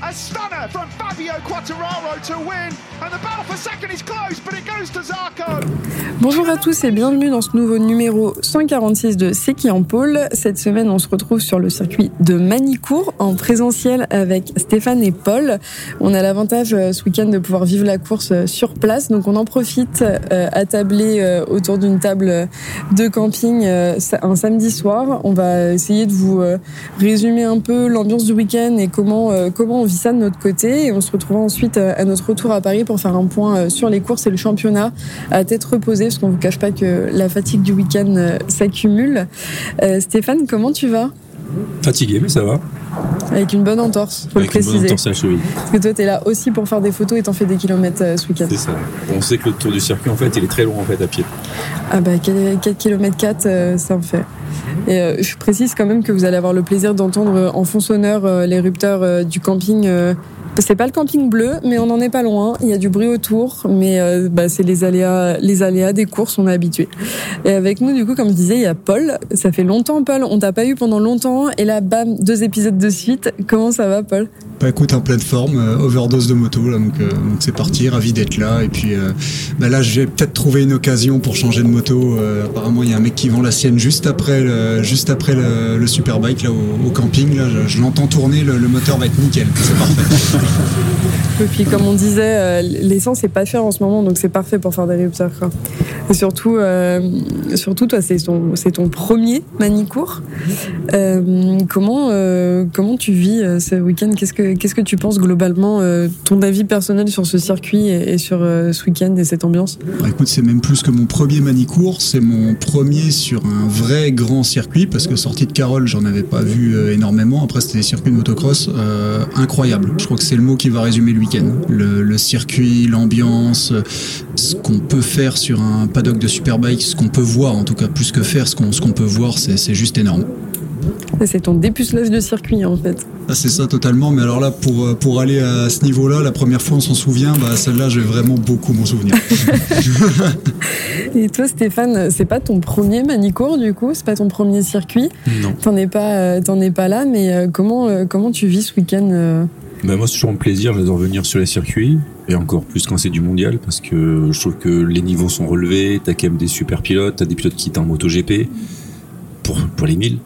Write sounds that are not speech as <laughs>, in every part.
A stunner from Fabio Quattararo to win, and the battle for second is close, but it goes to Zarco. Bonjour à tous et bienvenue dans ce nouveau numéro 146 de C'est qui en pôle. Cette semaine, on se retrouve sur le circuit de Manicourt en présentiel avec Stéphane et Paul. On a l'avantage euh, ce week-end de pouvoir vivre la course euh, sur place, donc on en profite euh, attablé euh, autour d'une table de camping euh, un samedi soir. On va essayer de vous résumer un peu l'ambiance du week-end et comment comment on vit ça de notre côté. Et on se retrouvera ensuite euh, à notre retour à Paris pour faire un point euh, sur les courses et le championnat à tête reposée, parce qu'on vous cache pas que la fatigue du week-end euh, s'accumule. Stéphane, comment tu vas? Fatigué, mais ça va. Avec une bonne entorse, faut Avec le une bonne préciser. entorse à la cheville. Parce que toi, t'es là aussi pour faire des photos et t'en fais des kilomètres euh, ce week-end. C'est ça. On sait que le tour du circuit, en fait, il est très long en fait à pied. Ah bah 4 km 4, ça en fait. Et euh, je précise quand même que vous allez avoir le plaisir d'entendre euh, en fond sonore euh, les rupteurs du camping. C'est pas le camping bleu, mais on n'en est pas loin. Il y a du bruit autour, mais euh, bah, c'est les aléas, les aléas des courses, on est habitué. Et avec nous, du coup, comme je disais, il y a Paul. Ça fait longtemps, Paul. On t'a pas eu pendant longtemps, et là, bam, deux épisodes de suite. Comment ça va, Paul? Bah écoute, en pleine forme, euh, overdose de moto, là, donc euh, c'est parti, ravi d'être là. Et puis euh, bah là, j'ai peut-être trouvé une occasion pour changer de moto. Apparemment, il y a un mec qui vend la sienne juste après le, juste après le, le Superbike là au, camping. Là, je, je l'entends tourner, le, le moteur va être nickel, c'est parfait. Et puis, comme on disait, euh, l'essence est pas chère en ce moment, donc c'est parfait pour faire des rupteurs. Quoi. Et surtout, euh, surtout, toi, c'est ton, c'est ton premier Manicourt. Euh, comment, comment tu vis ce week-end? Qu'est-ce que, qu'est-ce que tu penses globalement Ton avis personnel sur ce circuit et, sur ce week-end et cette ambiance? Bah, écoute, c'est même plus que mon premier Manicourt, c'est mon premier sur un vrai grand circuit, parce que sorti de Carole, j'en avais pas vu énormément. Après, c'était des circuits de motocross incroyables. Je crois que c'est le mot qui va résumer le week-end. Le, le circuit, l'ambiance, ce qu'on peut faire sur un paddock de Superbike, ce qu'on peut voir, en tout cas plus que faire, ce qu'on ce qu'on peut voir, c'est juste énorme. C'est ton dépucelage de circuit, en fait. Ah, c'est ça totalement, mais alors là, pour, euh, pour aller à ce niveau-là, la première fois on s'en souvient, bah, celle-là, je vais vraiment beaucoup m'en souvenir. <laughs> Et toi, Stéphane, c'est pas ton premier Manicourt, du coup? C'est pas ton premier circuit? Non. T'en es pas, euh, t'en es pas là, mais euh, comment, comment tu vis ce week-end Ben moi, c'est toujours un plaisir. J'adore venir sur les circuits. Et encore plus quand c'est du mondial, parce que je trouve que les niveaux sont relevés. T'as quand même des super pilotes. T'as des pilotes qui étaient en MotoGP. Pour, pour les 1000.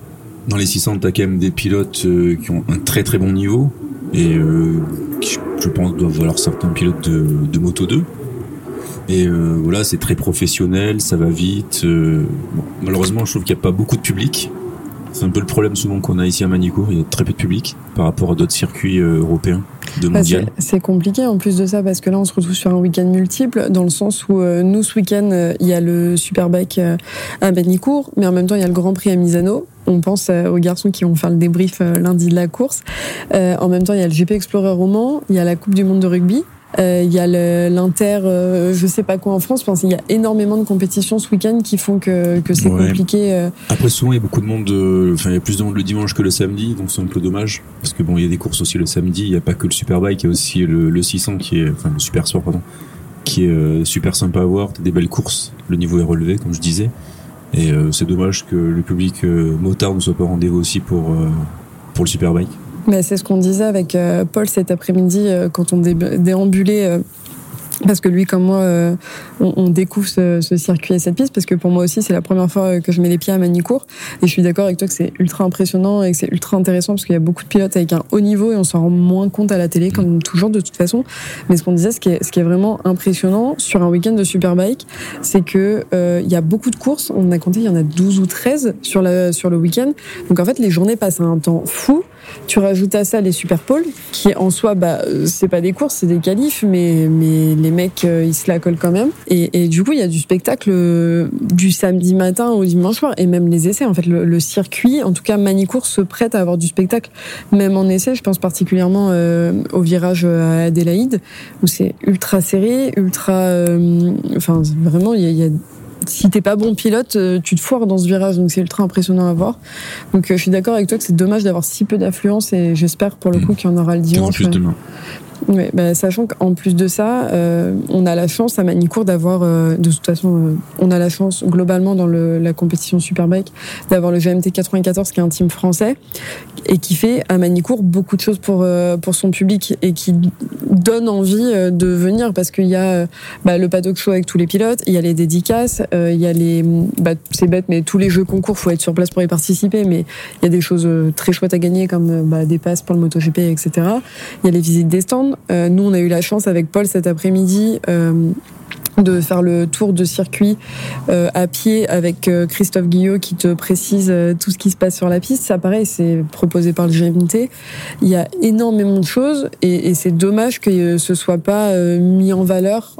Dans les 600, t'as quand même des pilotes euh, qui ont un très très bon niveau. Et euh, qui, je pense, doivent valoir certains pilotes de, de Moto 2. Et euh, voilà, c'est très professionnel, ça va vite. malheureusement, je trouve qu'il n'y a pas beaucoup de public. C'est un peu le problème souvent qu'on a ici à Manicourt, il y a très peu de public par rapport à d'autres circuits euh, européens de Bah, mondial. c'est- compliqué en plus de ça parce que là on se retrouve sur un week-end multiple dans le sens où euh, nous ce week-end euh, il y a le Superbike euh, à Benicourt mais en même temps il y a le Grand Prix à Misano. On pense aux garçons qui vont faire le débrief lundi de la course. En même temps il y a le GP Explorer Roman, il y a la Coupe du Monde de rugby. Euh, Il y a l'Inter, euh, je sais pas quoi en France. Enfin, il y a énormément de compétitions ce week-end qui font que, que c'est Ouais. compliqué. euh, Après, souvent, il y a beaucoup de monde, enfin, il y a plus de monde le dimanche que le samedi, donc c'est un peu dommage. Parce que bon, il y a des courses aussi le samedi, il n'y a pas que le Superbike, il y a aussi le, le 600 qui est, enfin, le Super Sport, pardon, qui est euh, super sympa à voir. T'as des belles courses, le niveau est relevé, comme je disais. Et euh, c'est dommage que le public motard ne soit pas au rendez-vous aussi pour, euh, pour le Superbike. Mais c'est ce qu'on disait avec euh, Paul cet après-midi euh, quand on dé- déambulait. euh, parce que lui, comme moi, euh, on, on découvre ce, ce circuit et cette piste, parce que pour moi aussi, c'est la première fois que je mets les pieds à Manicourt. Et je suis d'accord avec toi que c'est ultra impressionnant et que c'est ultra intéressant, parce qu'il y a beaucoup de pilotes avec un haut niveau et on s'en rend moins compte à la télé, comme toujours de toute façon. Mais ce qu'on disait, ce qui, est, ce qui est vraiment impressionnant sur un week-end de Superbike, c'est que euh, il y a beaucoup de courses. On a compté, il y en a 12 ou 13 sur, la, sur le week-end. Donc en fait, les journées passent à un temps fou. Tu rajoutes à ça les super pôles, qui en soi, bah, euh, c'est pas des courses, c'est des qualifs, mais, mais les mecs, euh, ils se la collent quand même. Et, du coup, il y a du spectacle euh, du samedi matin au dimanche soir, et même les essais. En fait, le, circuit, en tout cas, Manicourt se prête à avoir du spectacle, même en essai. Je pense particulièrement au virage à Adélaïde, où c'est ultra serré, ultra. Enfin, vraiment, il y a si t'es pas bon pilote, euh, tu te foires dans ce virage, donc c'est ultra impressionnant à voir. Donc euh, je suis d'accord avec toi que c'est dommage d'avoir si peu d'affluence et j'espère pour le coup qu'il y en aura le Il y aura dimanche. plus demain. Ouais, bah, sachant qu'en plus de ça, euh, on a la chance à Manicourt d'avoir, euh, de toute façon, euh, on a la chance globalement dans le, la compétition Superbike d'avoir le GMT 94 qui est un team français et qui fait à Manicourt beaucoup de choses pour euh, pour son public et qui donne envie euh, de venir parce qu'il y a euh, bah, le paddock show avec tous les pilotes, il y a les dédicaces, il y a les, bah, c'est bête mais tous les jeux concours faut être sur place pour y participer, mais il y a des choses très chouettes à gagner comme bah, des passes pour le MotoGP, etc. Il y a les visites des stands. Euh, nous, on a eu la chance avec Paul cet après-midi. De faire le tour de circuit euh, à pied avec euh, Christophe Guillot qui te précise euh, tout ce qui se passe sur la piste. Ça, pareil, c'est proposé par le GMT. Il y a énormément de choses et, c'est dommage que ce soit pas mis en valeur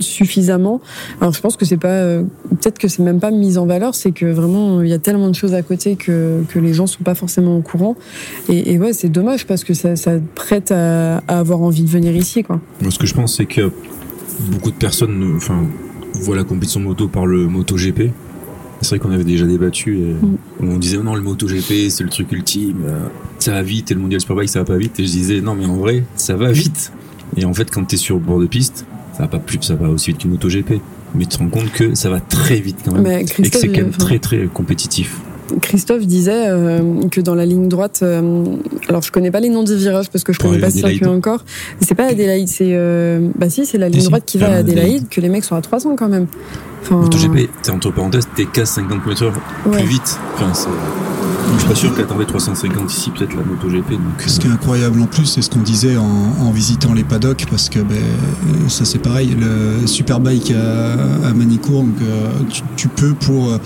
suffisamment. Alors, je pense que c'est pas, peut-être que c'est même pas mis en valeur, c'est que vraiment il y a tellement de choses à côté que que les gens sont pas forcément au courant. Et, et ouais, c'est dommage parce que ça, ça prête à, avoir envie de venir ici, quoi. Ce que je pense, c'est que beaucoup de personnes enfin, voient la compétition moto par le MotoGP. C'est vrai qu'on avait déjà débattu et Mm. on disait non, le MotoGP, c'est le truc ultime, euh, ça va vite et le Mondial Superbike, ça va pas vite. Et je disais non, mais en vrai, ça va vite. Et en fait, quand t'es sur le bord de piste, ça va pas plus, ça va aussi vite qu'une MotoGP. Mais tu te rends compte que ça va très vite quand même. Mais et que c'est quand même très très compétitif. Christophe disait euh, que dans la ligne droite, euh, alors je connais pas les noms des virages parce que je connais pas ce Adélaïde. circuit encore. Mais C'est pas Adélaïde, c'est euh, bah si, c'est la ligne si, droite qui va à Adélaïde, Adélaïde. que les mecs sont à 300 quand même. Enfin, MotoGP, t'es entre parenthèses, t'es qu'à 50 km heure ouais. plus vite. Enfin, c'est- je suis pas sûr qu'attendait 350 ici, peut-être la MotoGP. Donc, Ce qui est incroyable en plus, c'est ce qu'on disait en, en visitant les paddocks, parce que ben, ça c'est pareil, le Superbike à, à Manicourt, donc, euh, tu, tu peux pour, euh,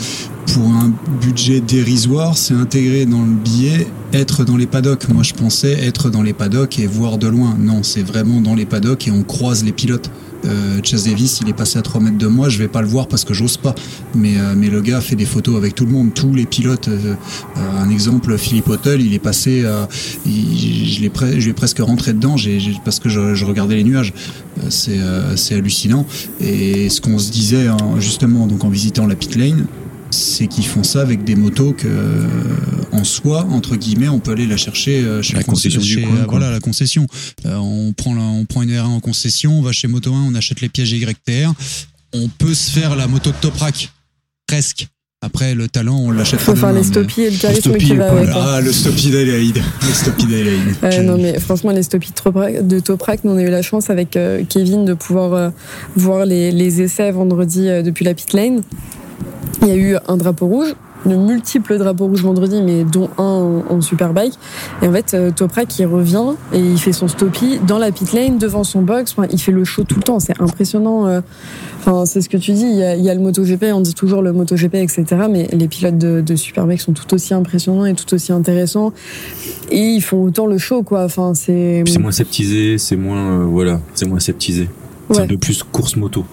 pour un budget dérisoire, c'est intégré dans le billet, être dans les paddocks. Moi je pensais être dans les paddocks et voir de loin. Non, c'est vraiment dans les paddocks et on croise les pilotes. Euh, Chase Davis, il est passé à 3 mètres de moi, je vais pas le voir parce que j'ose pas. Mais, euh, mais le gars fait des photos avec tout le monde, tous les pilotes. euh, euh, un exemple, Philippe Hotel, il est passé, je l'ai presque rentré dedans parce que je, regardais les nuages. C'est c'est hallucinant. Et ce qu'on se disait hein, justement donc en visitant la pit lane, c'est qu'ils font ça avec des motos que, euh, en soi, entre guillemets, on peut aller la chercher euh, chez La concession- du coin, euh. Voilà, la concession. Euh, on, prend la- on prend une R1 en concession, on va chez Moto 1, on achète les pièges YTR. On peut se faire la moto de Toprak, presque. Après, le talent, on l'achète Faut faire les stoppies et le charisme qui va pas avec. Ah, le Stoppie d'Adélaïde. Le Stoppie Je- non mais franchement les stoppies de Toprak, de Toprak, nous on a eu la chance avec euh, Kevin de pouvoir euh, voir les, les essais vendredi euh, depuis la pit lane. Il y a eu un drapeau rouge, de multiples drapeaux rouges vendredi, mais dont un en, en superbike. Et en fait, euh, Toprak il revient et il fait son stoppie dans la pit lane devant son box. Enfin, il fait le show tout le temps, c'est impressionnant. euh. Enfin, c'est ce que tu dis. Il y a, il y a le MotoGP, on dit toujours le MotoGP, etc. Mais les pilotes de, de superbike sont tout aussi impressionnants et tout aussi intéressants et ils font autant le show quoi enfin c'est c'est moins septisé, c'est moins euh, voilà, c'est moins septisé. C'est Ouais. un peu plus course moto.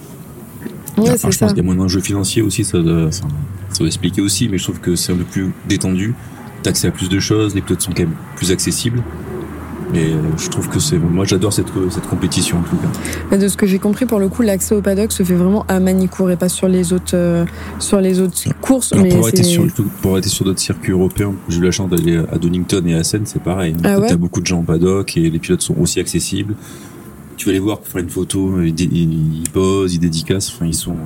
Ouais Enfin, je ça pense qu'il y a moins d'enjeux financiers aussi, ça doit, ça, ça doit expliquer aussi, mais je trouve que c'est un peu plus détendu. T'as accès à plus de choses, les pilotes sont quand même plus accessibles. Et euh, je trouve que c'est, moi j'adore cette, cette compétition en tout cas. Mais de ce que j'ai compris pour le coup l'accès au paddock se fait vraiment à Manicourt et pas sur les autres euh, sur les autres courses Alors mais pour, arrêter c'est sur, pour arrêter sur d'autres circuits européens, j'ai eu la chance d'aller à Donington et à Assen, c'est pareil. Ah ouais? T'as beaucoup de gens en paddock et les pilotes sont aussi accessibles. Tu vas les voir pour faire une photo, ils, posent, ils dédicacent, enfin ils sont,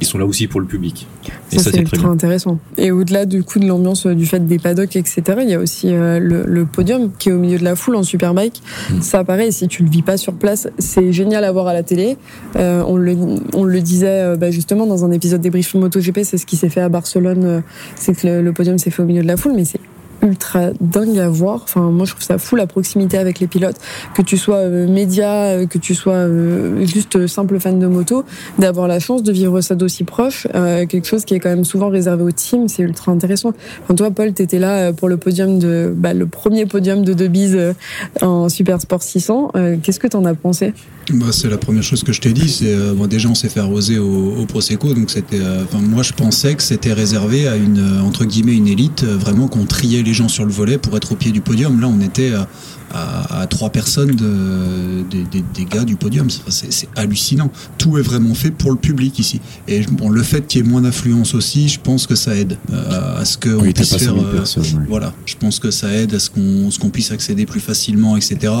ils sont là aussi pour le public. Et ça, ça, c'est très intéressant et au-delà du coup de l'ambiance euh, du fait des paddocks etc il y a aussi euh, le, le podium qui est au milieu de la foule en superbike Mm. ça pareil si tu le vis pas sur place c'est génial à voir à la télé Euh, on le on le disait bah, justement dans un épisode des briefs MotoGP c'est ce qui s'est fait à Barcelone c'est que le, le podium s'est fait au milieu de la foule mais c'est ultra dingue à voir. Enfin, moi, je trouve ça fou la proximité avec les pilotes, que tu sois euh, média, euh, que tu sois euh, juste simple fan de moto, d'avoir la chance de vivre ça d'aussi proche, quelque chose qui est quand même souvent réservé au team, c'est ultra intéressant. Enfin, toi, Paul, t'étais là pour le podium de, bah, le premier podium de Debise en Super Sport 600. Euh, Qu'est-ce que t'en as pensé? Bah, c'est la première chose que je t'ai dit. C'est euh, bon, déjà on s'est fait arroser au, au prosecco, donc c'était. euh, moi, je pensais que c'était réservé à une euh, entre guillemets une élite, euh, vraiment qu'on triait les gens sur le volet pour être au pied du podium. Là, on était à, trois personnes de, des, gars du podium. C'est hallucinant. Tout est vraiment fait pour le public ici. Et bon, le fait qu'il y ait moins d'affluence aussi, je pense que ça aide euh, à ce qu'on puisse faire. Euh, voilà, je pense que ça aide à ce qu'on qu'on puisse accéder plus facilement, etc.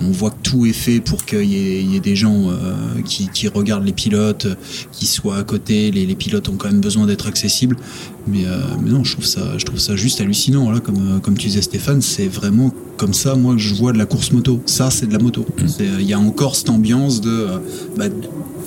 On voit que tout est fait pour qu'il y, y, ait des gens euh, qui, qui, regardent les pilotes, qui soient à côté. Les, les pilotes ont quand même besoin d'être accessibles. Mais, mais, non, je trouve ça, je trouve ça juste hallucinant. Là, comme, comme tu disais Stéphane, c'est vraiment comme ça, moi, je vois de la course moto. Ça, c'est de la moto. Mm. Il y a encore cette ambiance de, bah,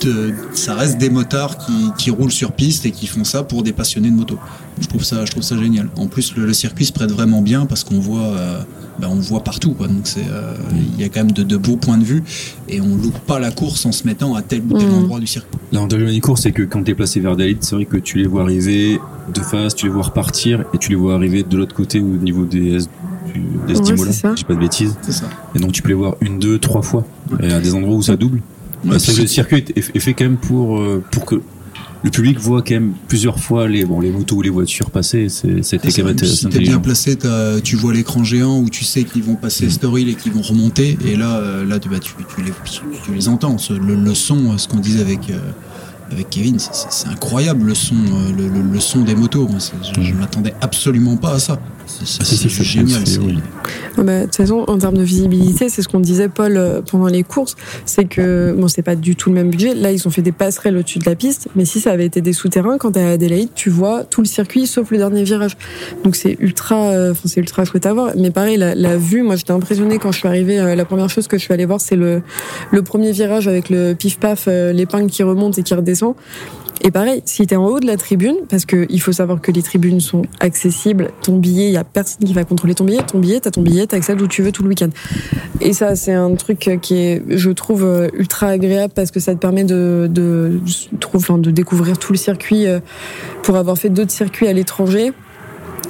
de, ça reste des motards qui, qui, roulent sur piste et qui font ça pour des passionnés de moto. Je trouve ça, je trouve ça génial. En plus, le, circuit se prête vraiment bien parce qu'on voit, euh, bah, on voit partout. Quoi. Donc c'est, euh, il y a quand même de, de, beaux points de vue et on loupe pas la course en se mettant à tel ou tel mm. endroit du circuit. L'avantage de course, c'est que quand tu es placé vers Dalit, c'est vrai que tu les vois arriver de face, tu les vois repartir et tu les vois arriver de l'autre côté au niveau des des stimulants, je dis pas de bêtises. Et donc tu peux les voir une, deux, trois fois. Et à des endroits où ça double. Ouais, que le circuit est, fait quand même pour, euh, pour que le public voit quand même plusieurs fois les, bon, les motos ou les voitures passer. C'était quand même Si t'es bien placé, tu vois l'écran géant où tu sais qu'ils vont passer mm. story et qu'ils vont remonter. Et là, euh, là tu, bah, tu, tu, les, tu les entends. Le, son, ce qu'on disait avec. Euh, avec Kevin, c'est incroyable le son, le, le, son des motos. Je, je m'attendais absolument pas à ça. C'est génial. Ah bah, de toute façon, en termes de visibilité, c'est ce qu'on disait, Paul, euh, pendant les courses, c'est que, bon, c'est pas du tout le même budget. Là, ils ont fait des passerelles au-dessus de la piste, mais si ça avait été des souterrains, quand t'es à Adélaïde, tu vois tout le circuit sauf le dernier virage. Donc c'est ultra, euh, c'est ultra chouette à voir. Mais pareil, la, la vue, moi, j'étais impressionnée quand je suis arrivée. Euh, la première chose que je suis allée voir, c'est le, le premier virage avec le pif-paf, l'épingle qui remonte et qui redescend. Et pareil, si tu es en haut de la tribune, parce qu'il faut savoir que les tribunes sont accessibles, ton billet, il y a personne qui va contrôler ton billet, ton billet, t'as ton billet, t'accèdes où tu veux tout le week-end. Et ça, c'est un truc qui est, je trouve, euh, ultra agréable parce que ça te permet de, de, de, de découvrir tout le circuit euh, pour avoir fait d'autres circuits à l'étranger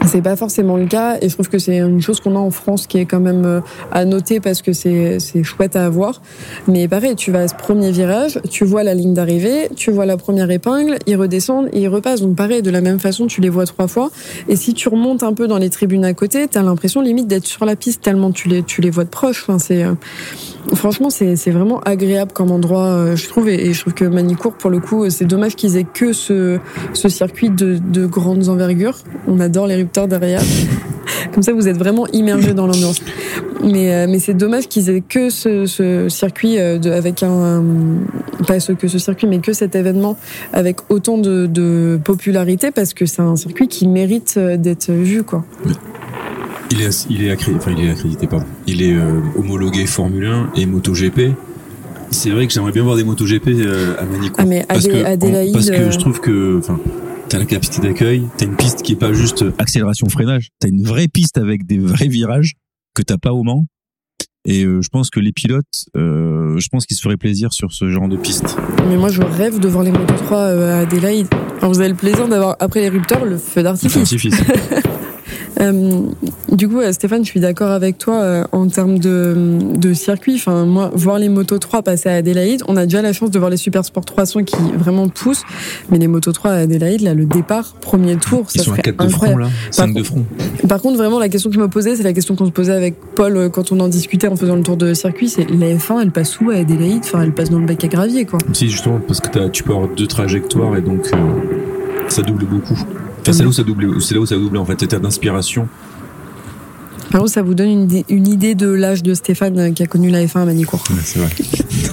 c'est pas forcément le cas et je trouve que c'est une chose qu'on a en France qui est quand même euh, à noter parce que c'est chouette à avoir. Mais pareil, tu vas à ce premier virage, tu vois la ligne d'arrivée, tu vois la première épingle, ils redescendent ils repassent. Donc pareil, de la même façon, tu les vois trois fois. Et si tu remontes un peu dans les tribunes à côté, t'as l'impression limite d'être sur la piste tellement tu les tu les vois de proche. Enfin, c'est euh, Franchement, c'est vraiment agréable comme endroit, euh, je trouve, et, je trouve que Manicourt, pour le coup, c'est dommage qu'ils aient que ce, ce circuit de, de grandes envergures. On adore les derrière. Comme ça, vous êtes vraiment immergé dans l'ambiance. Mais, euh, mais c'est dommage qu'ils aient que ce, ce circuit euh, de, avec un, pas ce, que ce circuit, mais que cet événement avec autant de, de popularité parce que c'est un circuit qui mérite d'être vu, quoi. Il est, il est accrédité, enfin il est accrédité, pas. Il est euh, homologué Formule 1 et MotoGP. C'est vrai que j'aimerais bien voir des MotoGP euh, à Manicourt. Ah mais parce, que, Adélaïde, parce que je trouve que, enfin, t'as la capacité d'accueil, t'as une piste qui est pas juste accélération freinage, t'as une vraie piste avec des vrais virages que t'as pas au Mans. Et euh, je pense que les pilotes, euh, je pense qu'ils se feraient plaisir sur ce genre de piste. Mais moi, je rêve de voir les Moto 3 à Adélaïde. Alors, vous avez le plaisir d'avoir, après les rupteurs, le feu d'artifice. <laughs> Euh, du coup, euh, Stéphane, je suis d'accord avec toi euh, en termes de, de circuit. Enfin, moi, voir les Moto 3 passer à Adélaïde, on a déjà la chance de voir les Super Sport 300 qui vraiment poussent. Mais les Moto 3 à Adélaïde, là, le départ, premier tour, ça sont à 4 de front, là. 5 de front. Par contre, vraiment, la question que je me posais, c'est la question qu'on se posait avec Paul quand on en discutait en faisant le tour de circuit, c'est la F1, elle passe où à Adélaïde? Enfin, elle passe dans le bac à gravier, quoi. Si, justement, parce que tu peux avoir deux trajectoires et donc ça double beaucoup c'est là où ça double, c'est là où ça double en fait, état d'inspiration. Alors ça vous donne une, une idée de l'âge de Stéphane qui a connu la F1 à Manicourt. c'est vrai. <laughs>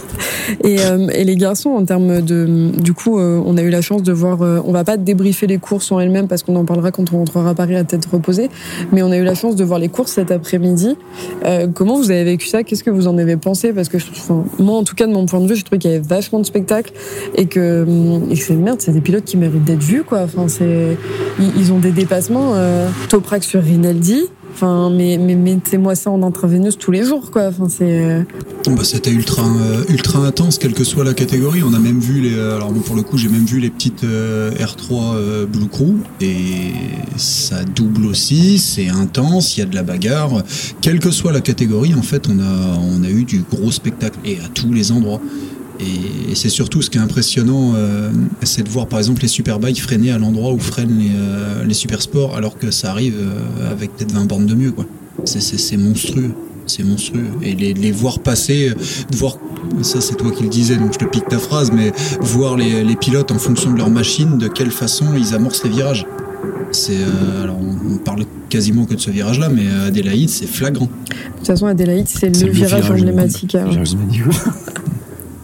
Et, euh, et, les garçons, en termes de, du coup, euh, on a eu la chance de voir. Euh, on va pas débriefer les courses en elles-mêmes parce qu'on en parlera quand on rentrera à Paris à tête reposée. Mais on a eu la chance de voir les courses cet après-midi. comment vous avez vécu ça? Qu'est-ce que vous en avez pensé? Parce que enfin, moi, en tout cas, de mon point de vue, je trouve qu'il y avait vachement de spectacles et que, et c'est merde, c'est des pilotes qui méritent d'être vus, quoi. Enfin, c'est ils, ont des dépassements. Toprak sur Rinaldi. Enfin, mais, mais mettez-moi ça en intraveineuse tous les jours, quoi. C'est. Euh, bah, c'était ultra, euh, ultra intense, quelle que soit la catégorie. On a même vu les. Euh, alors, pour le coup, j'ai même vu les petites R3 Blue Crew. Et ça double aussi, c'est intense, il y a de la bagarre. Quelle que soit la catégorie, en fait, on a, on a eu du gros spectacle. Et à tous les endroits. Et, c'est surtout ce qui est impressionnant, euh, c'est de voir par exemple les superbikes freiner à l'endroit où freinent les, euh, les super sports, alors que ça arrive euh, avec peut-être 20 bornes de mieux. quoi. C'est monstrueux. c'est monstrueux. Et les, les voir passer, de voir, ça c'est toi qui le disais, donc je te pique ta phrase, mais voir les, les pilotes en fonction de leur machine, de quelle façon ils amorcent les virages. C'est euh, alors on, on parle quasiment que de ce virage-là, mais euh, Adélaïde, c'est flagrant. De toute façon, Adélaïde, c'est C'est le virage emblématique. hein. <laughs>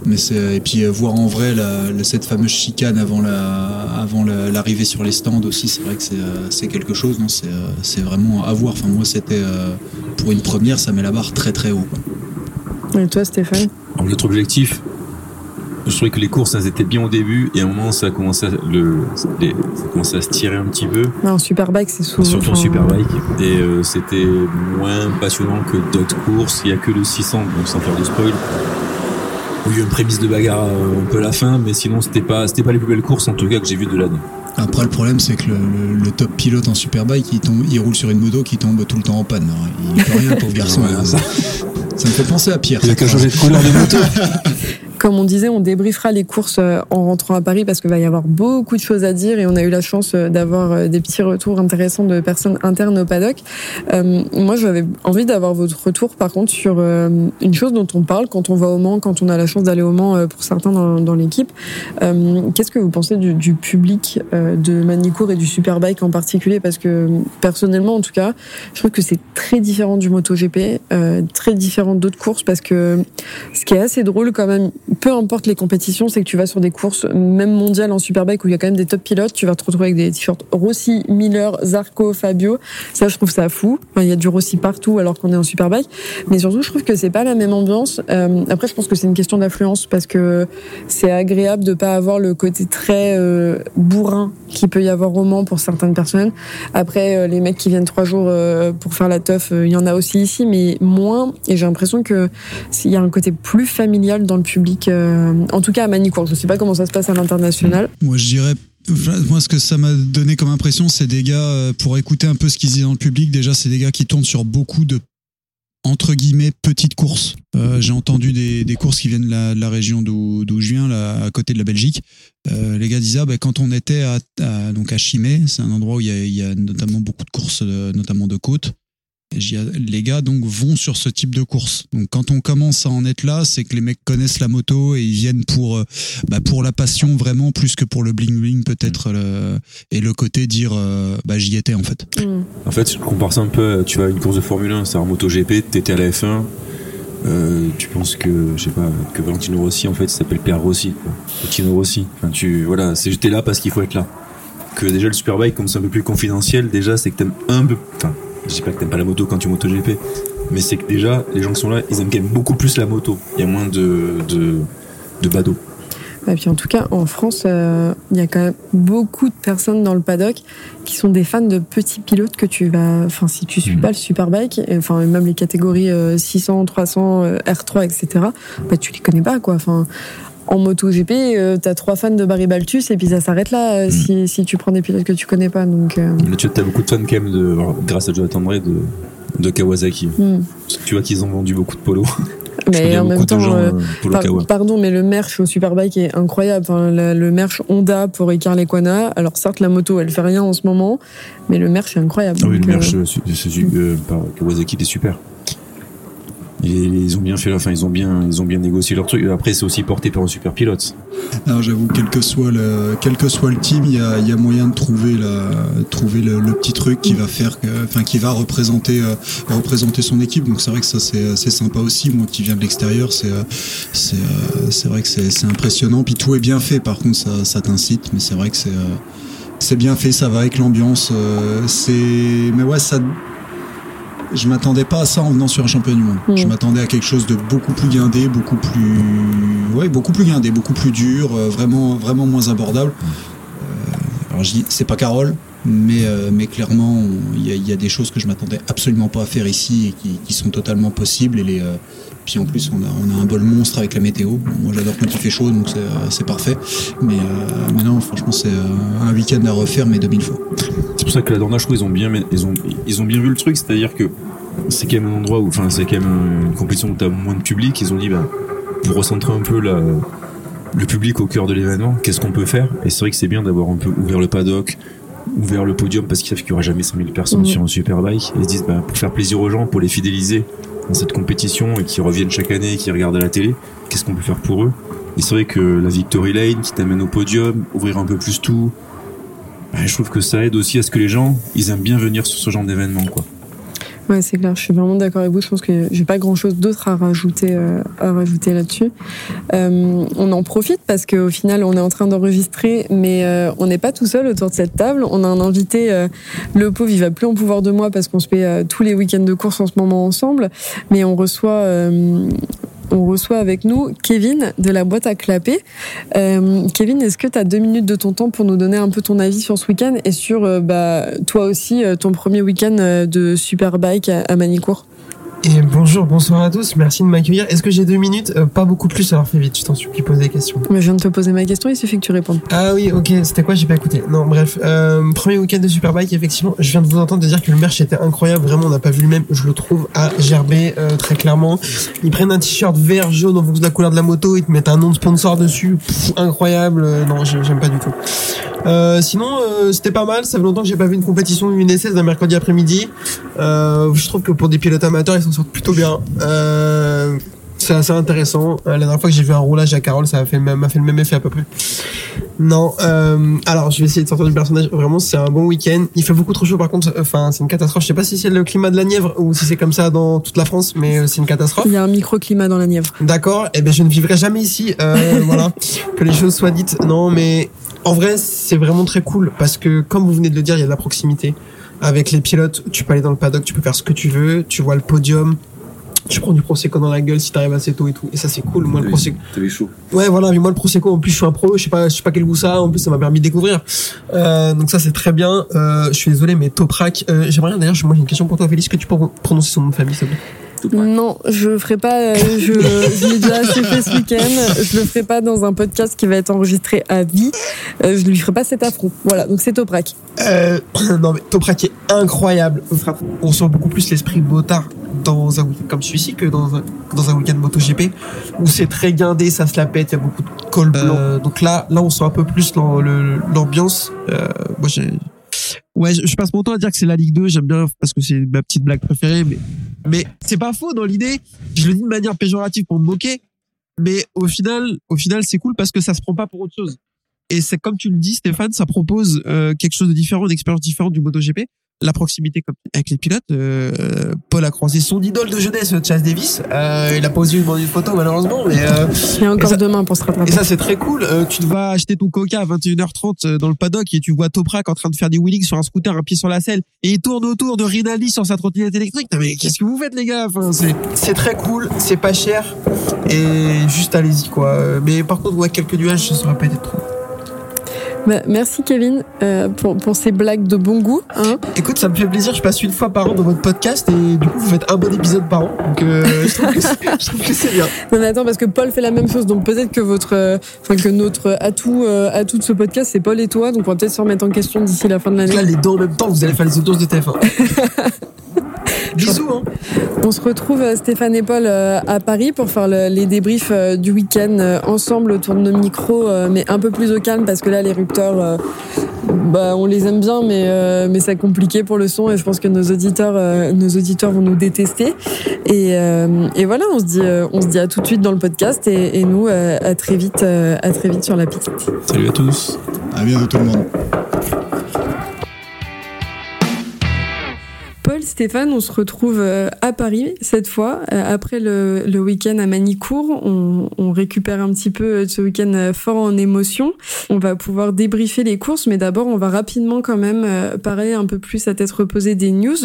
Mais et puis euh, voir en vrai la, la- cette fameuse chicane avant la avant la- l'arrivée sur les stands aussi, c'est vrai que c'est euh, quelque chose. C'est euh, c'est vraiment à voir. Enfin moi, c'était euh, pour une première, ça met la barre très très haut. quoi. Et toi, Stéphane? Alors, notre objectif, je trouvais que les courses, elles étaient bien au début, et à un moment, ça a commencé à, le, les- ça a commencé à se tirer un petit peu, Non, en Superbike, c'est souvent. surtout en Superbike, et euh, c'était moins passionnant que d'autres courses. Il y a que le 600, donc sans faire de spoil. Eu une prémisse de bagarre euh, un peu à la fin, mais sinon, c'était pas, c'était pas les plus belles courses, en tout cas, que j'ai vues de l'année. Après, le problème, c'est que le, le- le top pilote en superbike, il, tombe, il roule sur une moto qui tombe tout le temps en panne. hein. Il peut rien, pauvre <laughs> garçon. Ouais, ça. ça me fait penser à Pierre. Il a qu'à changer de couleur de moto. <laughs> Comme on disait, on débriefera les courses euh, en rentrant à Paris parce qu'il va y avoir beaucoup de choses à dire et on a eu la chance euh, d'avoir euh, des petits retours intéressants de personnes internes au paddock. Moi, j'avais envie d'avoir votre retour par contre sur une chose dont on parle quand on va au Mans, quand on a la chance d'aller au Mans pour certains dans, l'équipe. Qu'est-ce que vous pensez du, du public de Manicourt et du Superbike en particulier? Parce que personnellement, en tout cas, je trouve que c'est très différent du MotoGP, très différent d'autres courses parce que ce qui est assez drôle quand même, peu importe les compétitions, c'est que tu vas sur des courses, même mondiales en Superbike où il y a quand même des top pilotes, tu vas te retrouver avec des t-shirts Rossi, Miller, Zarco, Fabio. Ça, je trouve ça fou. Il y a du Rossi partout alors qu'on est en Superbike. Mais surtout, je trouve que c'est pas la même ambiance. Euh, après, je pense que c'est une question d'affluence parce que c'est agréable de pas avoir le côté très euh, bourrin qui peut y avoir au Mans pour certaines personnes. Après, euh, les mecs qui viennent trois jours pour faire la teuf, il y en a aussi ici, mais moins. Et j'ai l'impression que il y a un côté plus familial dans le public. Euh, en tout cas, à Manicourt. Je sais pas comment ça se passe à l'international. Moi, je dirais. Moi, ce que ça m'a donné comme impression, c'est des gars, euh, pour écouter un peu ce qu'ils disent dans le public, déjà, c'est des gars qui tournent sur beaucoup de, entre guillemets, petites courses. Euh, J'ai entendu des, courses qui viennent de la, région d'où je viens, à côté de la Belgique. Les gars disaient, ah, ben, quand on était à, donc à Chimay, c'est un endroit où il y a, il y a notamment beaucoup de courses, notamment de côte. Les gars donc vont sur ce type de course. Donc quand on commence à en être là, c'est que les mecs connaissent la moto et ils viennent pour euh, bah, pour la passion vraiment plus que pour le bling bling peut-être le- et le côté dire euh, bah j'y étais en fait. En fait, je compare ça un peu, tu vois, une course de Formule 1, c'est en MotoGP, t'étais à la F1, euh, tu penses que, je sais pas, que Valentino Rossi, en fait, il s'appelle Pierre Rossi, quoi. Tino Rossi. Enfin, tu, voilà, c'est j'étais là parce qu'il faut être là. Que déjà le Superbike, comme c'est un peu plus confidentiel, déjà, c'est que t'aimes un peu, enfin, je sais pas que t'aimes pas la moto quand tu es MotoGP, mais c'est que déjà, les gens qui sont là, ils aiment quand même beaucoup plus la moto. Il y a moins de, de, de badauds. Et puis en tout cas, en France, euh, il y a quand même beaucoup de personnes dans le paddock qui sont des fans de petits pilotes que tu vas. Enfin, si tu suis Mhm. pas le Superbike, enfin même les catégories euh, 600, 300, euh, R3, etc. Bah tu les connais pas quoi. Enfin. En MotoGP, euh, t'as trois fans de Barry Baltus et puis ça s'arrête là euh, si, si tu prends des pilotes que tu connais pas. Donc, euh, Là, tu as beaucoup de fans quand même de, grâce à Jonathan Drey de, de Kawasaki. hmm. Tu vois qu'ils ont vendu beaucoup de polos. <laughs> Mais en même temps, gens euh, Par- pardon, mais le merch au Superbike est incroyable. Enfin, le, le merch Honda pour Icar Lequana. Alors certes, la moto, elle fait rien en ce moment, mais le merch est incroyable. Ah oui, Donc, le merch Kawasaki était super. Ils ont bien fait, enfin ils ont bien, ils ont bien négocié leur truc. Après, c'est aussi porté par un super pilote. Alors j'avoue quel que soit le quel que soit le team, il y a, moyen de trouver la trouver le, petit truc qui va faire enfin qui va représenter euh, représenter son équipe. Donc c'est vrai que ça c'est sympa aussi. Moi qui viens de l'extérieur, c'est euh, c'est euh, c'est vrai que c'est impressionnant. Puis tout est bien fait. Par contre, ça ça t'incite, mais c'est vrai que c'est c'est bien fait, ça va avec l'ambiance. c'est mais ouais ça je m'attendais pas à ça en venant sur un championnat du monde. Mm. Je m'attendais à quelque chose de beaucoup plus guindé, beaucoup plus, ouais, beaucoup plus guindé, beaucoup plus dur, euh, vraiment, vraiment moins abordable. Euh, alors je dis, c'est pas Carole, mais, euh, mais clairement, il y, a- des choses que je m'attendais absolument pas à faire ici et qui, sont totalement possibles. Et euh, puis en plus, on a, un bol monstre avec la météo. Moi, j'adore quand il fait chaud, donc c'est, euh, parfait. Mais, non, franchement, c'est un week-end à refaire, mais 2000 fois. C'est pour ça que la Dorna, ils ont bien, ils ont, bien vu le truc. C'est-à-dire que c'est quand même un endroit où, enfin, c'est quand même une compétition où t'as moins de public. Ils ont dit, ben, pour recentrer un peu le public au cœur de l'événement, qu'est-ce qu'on peut faire? Et c'est vrai que c'est bien d'avoir un peu ouvert le paddock, ouvert le podium parce qu'ils savent qu'il y aura jamais 100 000 personnes Mhm. sur un superbike. Ils se disent, bah, pour faire plaisir aux gens, pour les fidéliser dans cette compétition et qui reviennent chaque année et qui regardent à la télé, qu'est-ce qu'on peut faire pour eux? Et c'est vrai que la Victory Lane qui t'amène au podium, ouvrir un peu plus tout, bah, je trouve que ça aide aussi à ce que les gens, ils aiment bien venir sur ce genre d'événement, quoi. Ouais, c'est clair. Je suis vraiment d'accord avec vous. Je pense que j'ai pas grand chose d'autre à rajouter, euh, à rajouter là-dessus. Euh, on en profite parce qu'au final, on est en train d'enregistrer, mais euh, on n'est pas tout seul autour de cette table. On a un invité. le pauvre, il va plus en pouvoir de moi parce qu'on se fait tous les week-ends de course en ce moment ensemble. Mais on reçoit. On reçoit avec nous Kevin de la boîte à clapper. Euh, Kevin, est-ce que tu as deux minutes de ton temps pour nous donner un peu ton avis sur ce week-end et sur euh, bah, toi aussi euh, ton premier week-end de Superbike à, à Manicourt? Et bonjour, bonsoir à tous, merci de m'accueillir. Est-ce que j'ai deux minutes Euh, Pas beaucoup plus, alors fais vite, je t'en supplie, pose des questions. Mais Je viens de te poser ma question, il suffit que tu répondes. Ah oui, ok, c'était quoi J'ai pas écouté. Non, bref, euh, premier week-end de Superbike, effectivement, je viens de vous entendre dire que le merch était incroyable, vraiment, on n'a pas vu le même, je le trouve à gerber, euh, très clairement. Ils prennent un t-shirt vert, jaune en fonction de la couleur de la moto, ils te mettent un nom de sponsor dessus, Pff, incroyable, Euh, non, j'ai- j'aime pas du tout. Euh, sinon, euh, c'était pas mal, ça fait longtemps que j'ai pas vu une compétition une essai d'un mercredi après-midi. Euh, je trouve que pour des pilotes amateurs, ils s'en sortent plutôt bien. C'est assez intéressant. La dernière fois que j'ai vu un roulage à Carole, ça fait même, m'a fait le même effet à peu près. Non, alors je vais essayer de sortir du personnage. Vraiment, c'est un bon week-end. Il fait beaucoup trop chaud par contre. Enfin, c'est une catastrophe. Je sais pas si c'est le climat de la Nièvre ou si c'est comme ça dans toute la France, mais c'est une catastrophe. Il y a un microclimat dans la Nièvre. D'accord. Eh ben, je ne vivrai jamais ici. <laughs> Voilà. Que les choses soient dites. Non, mais en vrai, c'est vraiment très cool parce que, comme vous venez de le dire, il y a de la proximité. Avec les pilotes, tu peux aller dans le paddock, tu peux faire ce que tu veux, tu vois le podium, tu prends du prosecco dans la gueule si t'arrives assez tôt et tout. Et ça, c'est cool. Moi, le prosecco. T'avais chaud. Ouais, voilà. Mais moi, le prosecco, en plus, je suis un pro. Je sais pas, je sais pas quel goût ça. a. En plus, ça m'a permis de découvrir. Euh, donc ça, c'est très bien. Euh, je suis désolé, mais Toprak. Euh, J'aimerais d'ailleurs, moi, j'ai une question pour toi, Félix. Que tu peux prononcer son nom de famille, s'il te plaît Non, je ferai pas. euh, je je l'ai déjà assez fait ce week-end. Je le ferai pas dans un podcast qui va être enregistré à vie. Euh, je lui ferai pas cet affront. Voilà, donc c'est Toprak. Euh, <clears throat> non mais Toprak est incroyable. On sent beaucoup plus l'esprit motard dans un week-end comme celui-ci que dans un, dans un week-end MotoGP où c'est très guindé, ça se la pète, il y a beaucoup de col blanc. Euh, donc là, là on sent un peu plus l'ambiance. Euh, moi j'ai Ouais, je, je passe mon temps à dire que c'est la Ligue 2, j'aime bien parce que c'est ma petite blague préférée, mais, mais c'est pas faux dans l'idée. Je le dis de manière péjorative pour me moquer, mais au final, au final, c'est cool parce que ça se prend pas pour autre chose. Et c'est comme tu le dis, Stéphane, ça propose euh, quelque chose de différent, une expérience différente du MotoGP. La proximité comme, avec les pilotes. Euh, Paul a croisé son idole de jeunesse, Chas Davis. Euh, il a pas osé lui demander une photo malheureusement, mais euh, Il y a encore Et ça- demain pour se rattraper. et ça c'est très cool. Euh, tu te vas acheter ton Coca à 21h30 dans le paddock et tu vois Toprak en train de faire des wheelings sur un scooter, un pied sur la selle, et il tourne autour de Rinaldi sur sa trottinette électrique. Mais qu'est-ce que vous faites les gars? Enfin, c'est, c'est très cool, c'est pas cher et juste allez-y quoi. Euh, Mais par contre, ouais, quelques nuages, ça serait pas été trop. Bah, merci Kevin euh, pour, pour ces blagues de bon goût. Hein. Écoute, ça me fait plaisir. Je passe une fois par an dans votre podcast et du coup, vous faites un bon épisode par an. Donc, euh, <laughs> je, trouve que c'est, bien. Non mais attends parce que Paul fait la même chose donc peut-être que votre euh, que notre atout atout de ce podcast c'est Paul et toi donc on va peut-être se remettre en question d'ici la fin de l'année. là, les deux en même temps, vous allez faire les audiences de TF1. <laughs> Bisous, hein. On se retrouve euh, Stéphane et Paul euh, à Paris pour faire le- les débriefs euh, du week-end ensemble autour de nos micros mais un peu plus au calme parce que là les rupteurs bah on les aime bien mais mais c'est compliqué pour le son et je pense que nos auditeurs nos auditeurs vont nous détester et et voilà on se dit on se dit à tout de suite dans le podcast et, et nous à très vite à très vite sur la piste. Salut à tous. À bientôt tout le monde. Stéphane, on se retrouve euh, à Paris cette fois. Euh, Après le, week-end à Manicourt, on, récupère un petit peu euh, ce week-end fort en émotion. On va pouvoir débriefer les courses, mais d'abord, on va rapidement quand même parler un peu plus à tête reposée des news.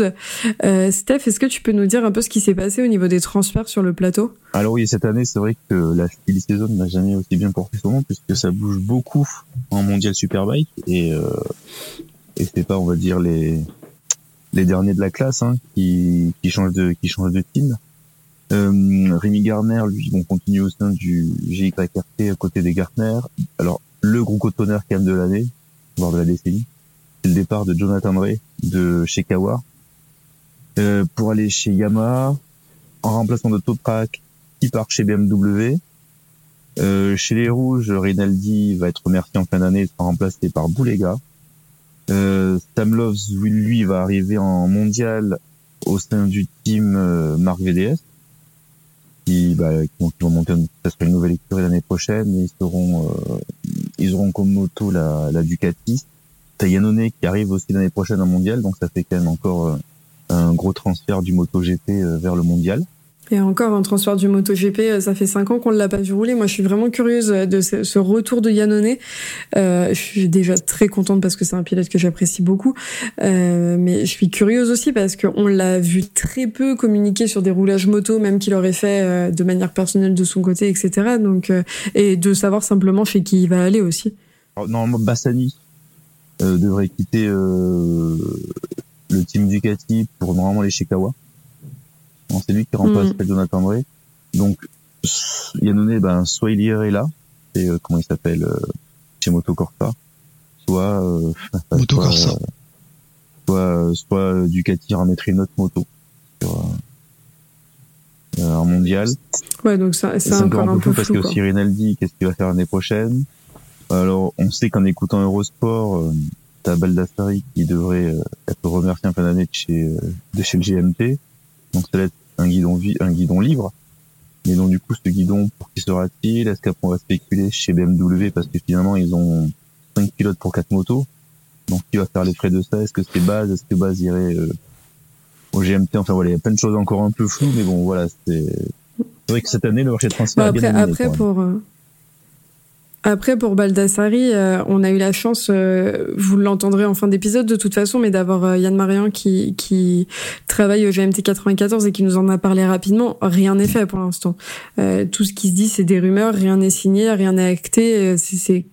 Euh, Steph, est-ce que tu peux nous dire un peu ce qui s'est passé au niveau des transferts sur le plateau? Alors oui, cette année, c'est vrai que la Season n'a jamais aussi bien porté son nom puisque ça bouge beaucoup en mondial Superbike et euh, et pas, on va dire les les derniers de la classe hein, qui qui changent de qui changent de team. Euh, Rémi Garner, lui, vont continuer au sein du GYRT à côté des Gartner. Alors le gros cotonner quand même de l'année, voire de la décennie, c'est le départ de Jonathan Ray de chez Kawa euh, pour aller chez Yamaha en remplacement de Toprak qui part chez BMW. Euh, chez les Rouges, Rinaldi va être remercié en fin d'année et sera remplacé par Boulega. Euh, Sam Loves, lui, va arriver en mondial au sein du team euh, Marc VDS, qui, bah, vont, monter, ça une nouvelle écurie l'année prochaine. Et ils seront, euh, ils auront comme moto la, la Ducati. T'as qui arrive aussi l'année prochaine en mondial, donc ça fait quand même encore euh, un gros transfert du MotoGP euh, vers le mondial. Et encore un transfert du MotoGP, euh, ça fait cinq ans qu'on ne l'a pas vu rouler. Moi, je suis vraiment curieuse de ce, retour de Yannone. Euh, je suis déjà très contente parce que c'est un pilote que j'apprécie beaucoup. Euh, mais je suis curieuse aussi parce qu'on l'a vu très peu communiquer sur des roulages moto, même qu'il aurait fait euh, de manière personnelle de son côté, etc. Donc, euh, et de savoir simplement chez qui il va aller aussi. Normalement, Bassani euh, devrait quitter euh, le team Ducati pour normalement les chez C'est lui qui remplace Mm. Jonathan André. Donc, Yannone, ben, soit il irait là, et euh, comment il s'appelle, euh, chez Moto Corsa, soit, euh, Moto soit, Corsa. euh, soit, euh, soit euh, Ducati remettrait une autre moto sur, euh, euh, un mondial. Ouais, donc ça, c'est C'est encore un peu flou parce que quoi. aussi Rinaldi, qu'est-ce qu'il va faire l'année prochaine? Alors, on sait qu'en écoutant Eurosport, euh, t'as Baldassari qui devrait euh, être remercié en fin d'année de chez, euh, de chez le GMT. Donc, ça va être un guidon, un guidon libre. Mais donc, du coup, ce guidon, pour qui sera-t-il? Est-ce qu'après, on va spéculer chez BMW parce que finalement, ils ont 5 pilotes pour 4 motos? Donc, qui va faire les frais de ça? Est-ce que c'est Baz? Est-ce que Baz irait euh, au GMT Enfin, voilà, il y a plein de choses encore un peu floues, mais bon, voilà, c'est... C'est vrai que cette année, le marché de transfert Bah, a bien après, après pour euh, après pour Baldassari, euh, on a eu la chance, euh, vous l'entendrez en fin d'épisode de toute façon, mais d'avoir euh, Yann Marian qui qui travaille au GMT 94 et qui nous en a parlé rapidement. Rien n'est fait pour l'instant. Euh, tout ce qui se dit, c'est des rumeurs, rien n'est signé, rien n'est acté. euh, C'est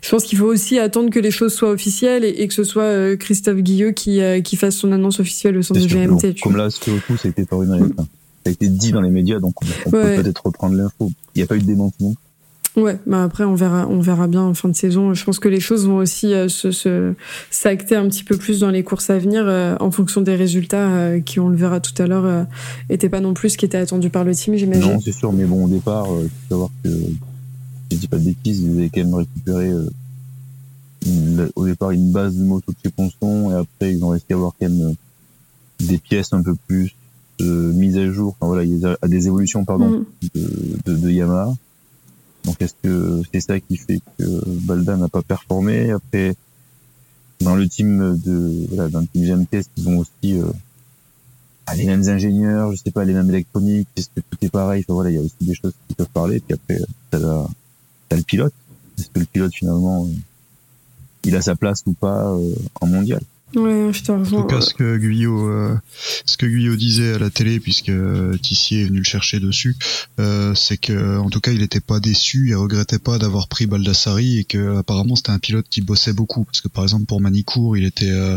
je pense qu'il faut aussi attendre que les choses soient officielles et, et que ce soit Christophe Guilleux qui, euh, qui fasse son annonce officielle au sein du sûr, GMT. tu comme là, surtout, ça a été par une, enfin, ça a été dit dans les médias, donc on, on Ouais. peut peut-être reprendre l'info. Il n'y a pas eu de démenti non? Ouais, bah après on verra, on verra bien en fin de saison. Je pense que les choses vont aussi euh, se, se s'acter un petit peu plus dans les courses à venir euh, en fonction des résultats euh, qui, on le verra tout à l'heure, euh, étaient pas non plus ce qui était attendu par le team, j'imagine. Non, c'est sûr, mais bon, au départ, il faut savoir que, si je dis pas de bêtises, ils avaient quand même récupéré, une- au départ, une base de moto de chez Ponson, et après, ils ont réussi à avoir quand même des pièces un peu plus mises à jour, enfin voilà, il y a des évolutions, pardon, Mm. de, de, de Yamaha. Donc est-ce que c'est ça qui fait que Balda n'a pas performé? Après, dans le team de voilà, dans le team GMT, est-ce qu'ils ont aussi euh, ah, les mêmes ingénieurs, je sais pas, les mêmes électroniques, est-ce que tout est pareil? Enfin voilà, il y a aussi des choses qui peuvent parler. Puis après, t'as, la- t'as le pilote. Est-ce que le pilote finalement, euh, il a sa place ou pas euh, en mondial? Ouais, je te En tout cas, ce que Guyot, euh, ce que Guyot disait à la télé, puisque euh, Tissier est venu le chercher dessus, euh, c'est que, en tout cas, il n'était pas déçu et regrettait pas d'avoir pris Baldassari et que apparemment c'était un pilote qui bossait beaucoup. Parce que par exemple pour Manicourt, il était, euh,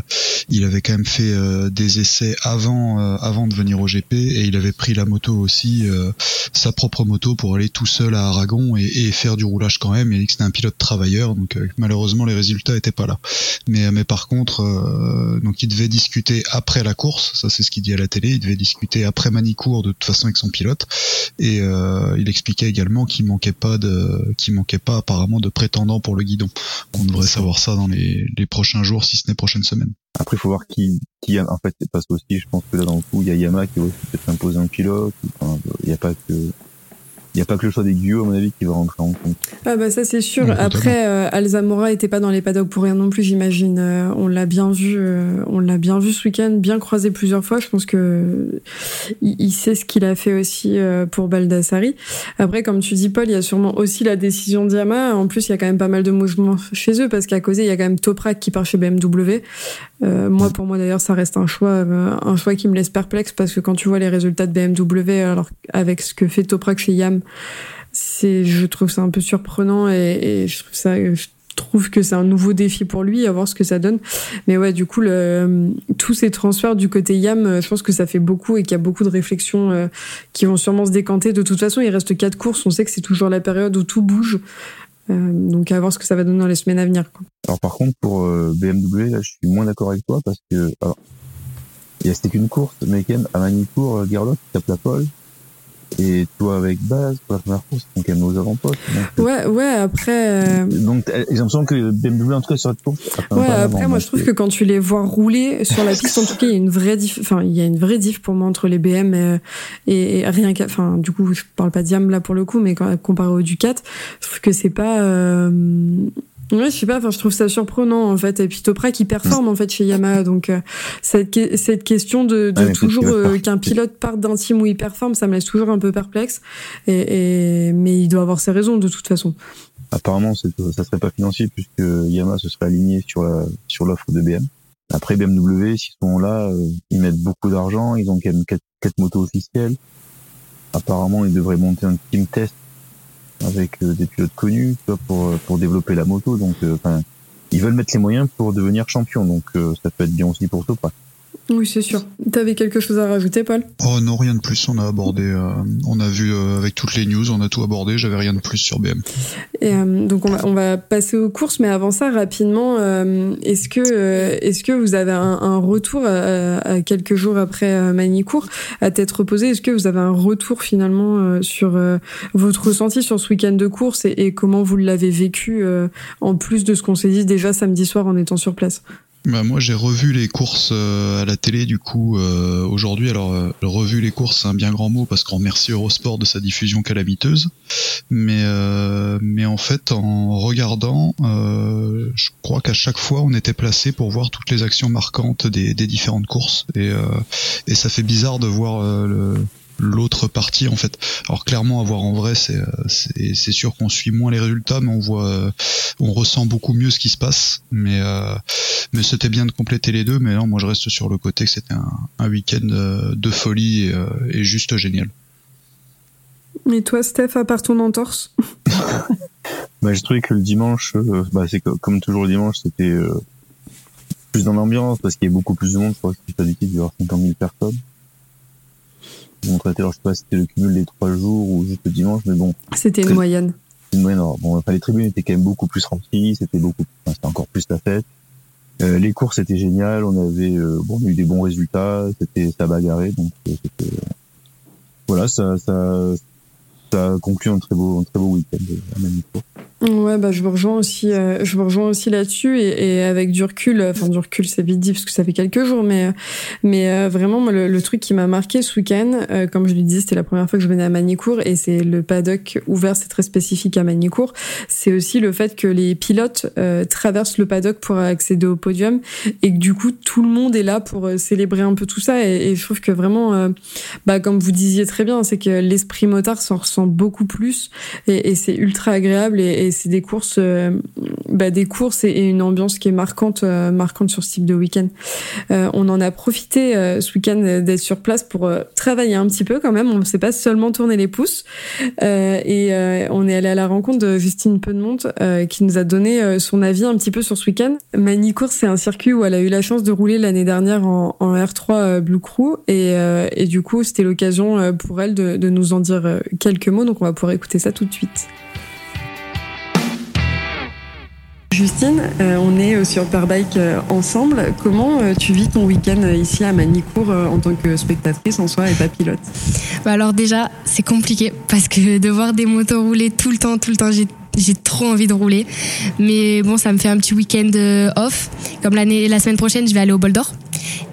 il avait quand même fait euh, des essais avant, euh, avant de venir au GP et il avait pris la moto aussi, euh, sa propre moto pour aller tout seul à Aragon et, et faire du roulage quand même. Il a dit que c'était un pilote travailleur, donc euh, malheureusement les résultats étaient pas là. Mais, mais par contre, euh, donc il devait discuter après la course, ça c'est ce qu'il dit à la télé, il devait discuter après Manicourt de toute façon avec son pilote, et euh, il expliquait également qu'il manquait pas de, qu'il manquait pas apparemment de prétendants pour le guidon. On devrait savoir ça dans les, les prochains jours, si ce n'est prochaines semaines. Après, il faut voir qui, qui en fait, parce aussi, je pense que là, dans le coup, il y a Yamaha qui va aussi peut-être imposer un pilote. Enfin, il n'y a pas que, il n'y a pas que le choix des Guyot, à mon avis, qui va rentrer en compte. Ah bah ça c'est sûr. Ouais. Après, euh, Alzamora était pas dans les paddocks pour rien non plus, j'imagine. Euh, on l'a bien vu, euh, on l'a bien vu ce week-end, bien croisé plusieurs fois. Je pense que il, il sait ce qu'il a fait aussi euh, pour Baldassari. Après, comme tu dis, Paul, il y a sûrement aussi la décision d'Yamaha. En plus, il y a quand même pas mal de mouvements chez eux parce qu'à cause il y a quand même Toprak qui part chez BMW. Euh, moi, pour moi d'ailleurs, ça reste un choix, euh, un choix qui me laisse perplexe parce que quand tu vois les résultats de BMW, alors avec ce que fait Toprak chez Yam je trouve ça un peu surprenant et, je trouve que c'est un nouveau défi pour lui à voir ce que ça donne mais ouais du coup tous ces transferts du côté Yam euh, je pense que ça fait beaucoup et qu'il y a beaucoup de réflexions euh, qui vont sûrement se décanter de toute façon il reste quatre courses on sait que c'est toujours la période où tout bouge Euh, donc à voir ce que ça va donner dans les semaines à venir. Alors, par contre, pour BMW, je suis moins d'accord avec toi parce que, il a- c'était qu'une course, mais quand même, à Manicourt, Gerlock tape la pole. Et toi avec base pour la première course, donc quand même aux avant-postes. Ouais, ouais, après. euh, Donc j'ai l'impression que BMW en tout cas sur cette course. Ouais, après, moi, je trouve que quand tu les vois rouler sur la piste, en tout cas, il y a une vraie diff, enfin, il y a une vraie diff pour moi entre les BM et, et, et rien qu'à, enfin, du coup, je parle pas d'IAM là pour le coup, mais quand, comparé au Ducat, je trouve que c'est pas, euh, Ouais, je sais pas, enfin, je trouve ça surprenant, en fait. Et puis Toprak, qui performe, en fait, chez Yamaha. Donc, euh, cette, que- cette question de, peut-être toujours euh, qu'un pilote parte d'un team où il performe, ça me laisse toujours un peu perplexe. Et, et, mais il doit avoir ses raisons, de toute façon. Apparemment, ça serait pas financier puisque Yamaha se serait aligné sur la, sur l'offre de BM. Après BMW, s'ils sont là, euh, ils mettent beaucoup d'argent, ils ont quand même quatre, quatre motos officielles. Apparemment, ils devraient monter un team test avec euh, des pilotes connus, pour euh, pour développer la moto. Donc, euh, ils veulent mettre les moyens pour devenir champion. Donc, ça peut être bien aussi pour Toprak. Oui, c'est sûr. T'avais quelque chose à rajouter, Paul? Oh non, rien de plus. On a abordé, euh, on a vu euh, avec toutes les news, on a tout abordé. J'avais rien de plus sur BM. Et, euh, donc on va, on va passer aux courses, mais avant ça, rapidement, est-ce que est-ce que vous avez un, un retour à, à quelques jours après Manicourt à tête reposée Est-ce que vous avez un retour finalement sur votre ressenti sur ce week-end de course et, et comment vous l'avez vécu en plus de ce qu'on s'est dit déjà samedi soir en étant sur place? Bah moi j'ai revu les courses euh, à la télé du coup euh, aujourd'hui. Alors euh, revu les courses c'est un bien grand mot parce qu'on remercie Eurosport de sa diffusion calamiteuse. Mais euh, mais en fait en regardant, euh, je crois qu'à chaque fois on était placé pour voir toutes les actions marquantes des, des différentes courses et euh, et ça fait bizarre de voir le l'autre partie en fait. Alors clairement à voir en vrai c'est euh, c'est c'est sûr qu'on suit moins les résultats mais on voit euh, on ressent beaucoup mieux ce qui se passe mais euh, mais c'était bien de compléter les deux mais non moi je reste sur le côté que c'était un, un week-end euh, de folie et, euh, et juste génial. Et toi, Steph, à part ton entorse? <laughs> Bah, j'ai trouvé que le dimanche, euh, bah, c'est co- comme toujours le dimanche, c'était euh, plus dans l'ambiance parce qu'il y a beaucoup plus de monde. Je crois que c'était pas d'habitude, il y avoir 50 000 personnes. Bon, traité, alors je sais pas si c'était le cumul des trois jours ou juste le dimanche, mais bon, C'était une moyenne. une moyenne. Alors, bon, enfin, les tribunes étaient quand même beaucoup plus remplies, c'était beaucoup, enfin, c'était encore plus la fête. Euh, les courses étaient géniales, on avait, euh, bon, on a eu des bons résultats, c'était ça bagarré, donc euh, c'était, voilà, ça, ça, ça conclut un très beau, un très beau week-end euh, à Manicourt. Ouais, bah je vous rejoins aussi, euh, je vous rejoins aussi là-dessus et, et avec du recul, enfin du recul c'est vite dit parce que ça fait quelques jours, mais mais euh, vraiment le, le truc qui m'a marqué ce week-end, euh, comme je le disais, c'était la première fois que je venais à Manicourt et c'est le paddock ouvert, c'est très spécifique à Manicourt. C'est aussi le fait que les pilotes euh, traversent le paddock pour accéder au podium et que du coup tout le monde est là pour euh, célébrer un peu tout ça et, et je trouve que vraiment, euh, bah comme vous disiez très bien, c'est que l'esprit motard s'en ressent beaucoup plus et, et c'est ultra agréable et c'est des courses euh, bah, des courses et, une ambiance qui est marquante euh, marquante sur ce type de week-end. Euh, on en a profité ce week-end d'être sur place pour travailler un petit peu quand même. On ne s'est pas seulement tourner les pouces. Et on est allé à la rencontre de Justine Penemonte euh, qui nous a donné son avis un petit peu sur ce week-end. Manicourt c'est un circuit où elle a eu la chance de rouler l'année dernière en, en R3 euh, Blue Crew. Et, du coup c'était l'occasion pour elle de, nous en dire quelques mots. Donc on va pouvoir écouter ça tout de suite Justine, euh, on est euh, sur Perbike euh, ensemble. Comment tu vis ton week-end ici à Manicourt en tant que spectatrice en soi et pas pilote? Bah alors déjà, c'est compliqué parce que de voir des motos rouler tout le temps, tout le temps, j'ai trop envie de rouler. Mais bon, ça me fait un petit week-end off. Comme l'année, la semaine prochaine, je vais aller au Bol d'Or.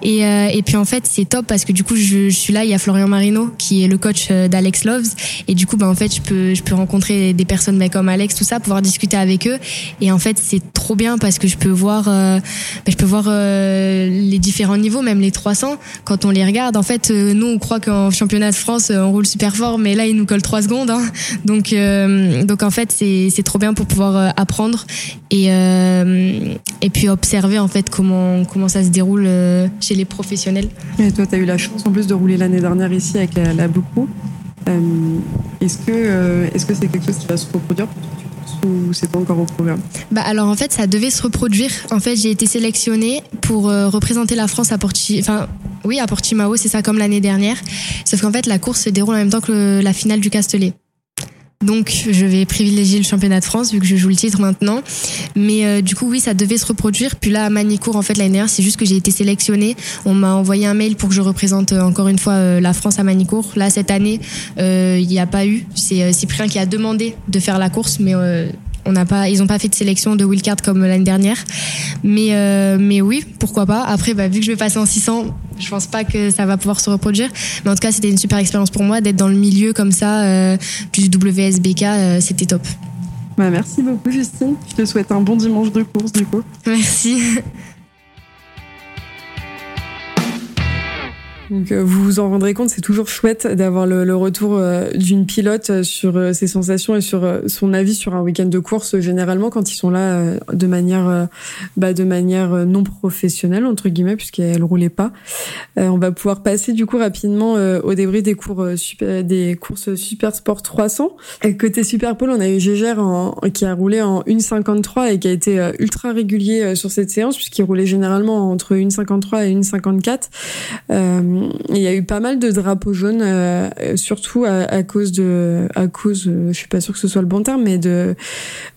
Et, euh, et puis en fait, c'est top parce que du coup, je, suis là. Il y a Florian Marino qui est le coach euh, d'Alex Loves. Et du coup, bah en fait, je peux, je peux rencontrer des personnes bah, comme Alex, tout ça, pouvoir discuter avec eux. Et en fait, c'est trop bien parce que je peux voir, euh, bah, je peux voir euh, les différents niveaux, même les 300. Quand on les regarde, en fait, euh, nous, on croit qu'en championnat de France, euh, on roule super fort, mais là, ils nous collent 3 secondes. Hein. Donc, donc en fait, c'est trop bien pour pouvoir apprendre et et puis observer en fait comment comment ça se déroule chez les professionnels. Et toi, tu as eu la chance en plus de rouler l'année dernière ici avec la, la. Euh, est-ce que euh, est-ce que c'est quelque chose qui va se reproduire ou c'est pas encore au programme? Bah alors en fait ça devait se reproduire. En fait j'ai été sélectionnée pour euh, représenter la France à Porti, enfin oui à Portimao c'est ça comme l'année dernière. Sauf qu'en fait la course se déroule en même temps que le- la finale du Castellet. Donc je vais privilégier le championnat de France vu que je joue le titre maintenant. Mais euh, du coup oui ça devait se reproduire. Puis là à Manicourt en fait l'année dernière c'est juste que j'ai été sélectionnée. On m'a envoyé un mail pour que je représente euh, encore une fois euh, la France à Manicourt. Là cette année il n'y a pas eu. C'est Cyprien qui a demandé de faire la course mais on n'a pas, ils n'ont pas fait de sélection de wildcard comme l'année dernière. Mais, mais oui, pourquoi pas. Après, bah, vu que je vais passer en 600, je pense pas que ça va pouvoir se reproduire. Mais en tout cas, c'était une super expérience pour moi d'être dans le milieu comme ça euh, du WSBK. Euh, c'était top. Bah, merci beaucoup, Justine. Je te souhaite un bon dimanche de course, du coup. Merci. <laughs> Donc euh, vous vous en rendrez compte, c'est toujours chouette d'avoir le, le, retour euh, d'une pilote euh, sur ses sensations et sur son avis sur un week-end de course. Généralement, quand ils sont là de manière, bah, de manière non professionnelle entre guillemets, puisqu'elle roulait pas. on va pouvoir passer du coup rapidement au débris des cours super, des courses Super Sport 300. Et côté Superpole, on a eu Gégère en, qui a roulé en 1.53 et qui a été ultra régulier sur cette séance puisqu'il roulait généralement entre 1.53 et 1.54. Il y a eu pas mal de drapeaux jaunes, euh, surtout à, cause de, à cause, euh, je suis pas sûre que ce soit le bon terme, mais de,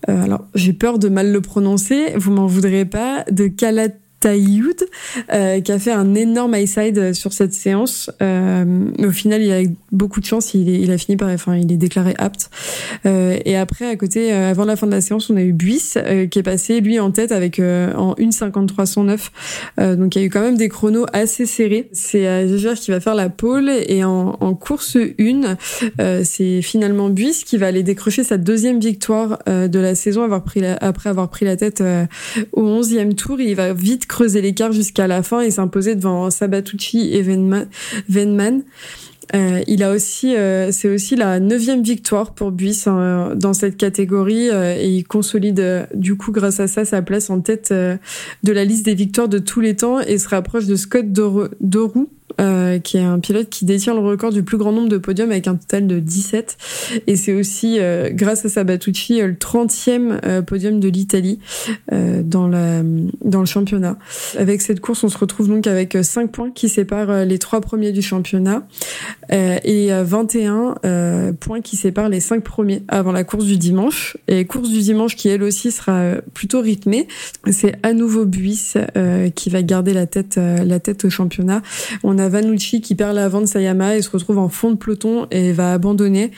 euh, alors j'ai peur de mal le prononcer, vous m'en voudrez pas, de Calat Taïoud, euh, qui a fait un énorme high side sur cette séance. Euh, au final, il a beaucoup de chance, il, est, il a fini par, enfin, il est déclaré apte. Euh, et après, à côté, euh, avant la fin de la séance, on a eu Buiss euh, qui est passé lui en tête avec euh, en 1,5309. donc il y a eu quand même des chronos assez serrés. C'est Gégère qui va faire la pole et en, en course 1, c'est finalement Buiss qui va aller décrocher sa deuxième victoire de la saison avoir pris après avoir pris la tête au 11e tour. Il va vite creuser l'écart jusqu'à la fin et s'imposer devant Sabatucci et Venman. Euh, il a aussi, euh, c'est aussi la neuvième victoire pour Buiss hein, dans cette catégorie euh, et il consolide du coup grâce à ça sa place en tête de la liste des victoires de tous les temps et se rapproche de Scott Dorou euh, qui est un pilote qui détient le record du plus grand nombre de podiums avec un total de 17. Et c'est aussi, euh, grâce à Sabatucci, le 30e euh, podium de l'Italie dans, la, dans le championnat. Avec cette course, on se retrouve donc avec 5 points qui séparent les trois premiers du championnat et 21 points qui séparent les 5 premiers avant la course du dimanche. Et course du dimanche qui, elle aussi, sera plutôt rythmée. C'est à nouveau Buiss qui va garder la tête, la tête au championnat. On a Vanucci qui perd l'avant de Sayama et se retrouve en fond de peloton et va abandonner.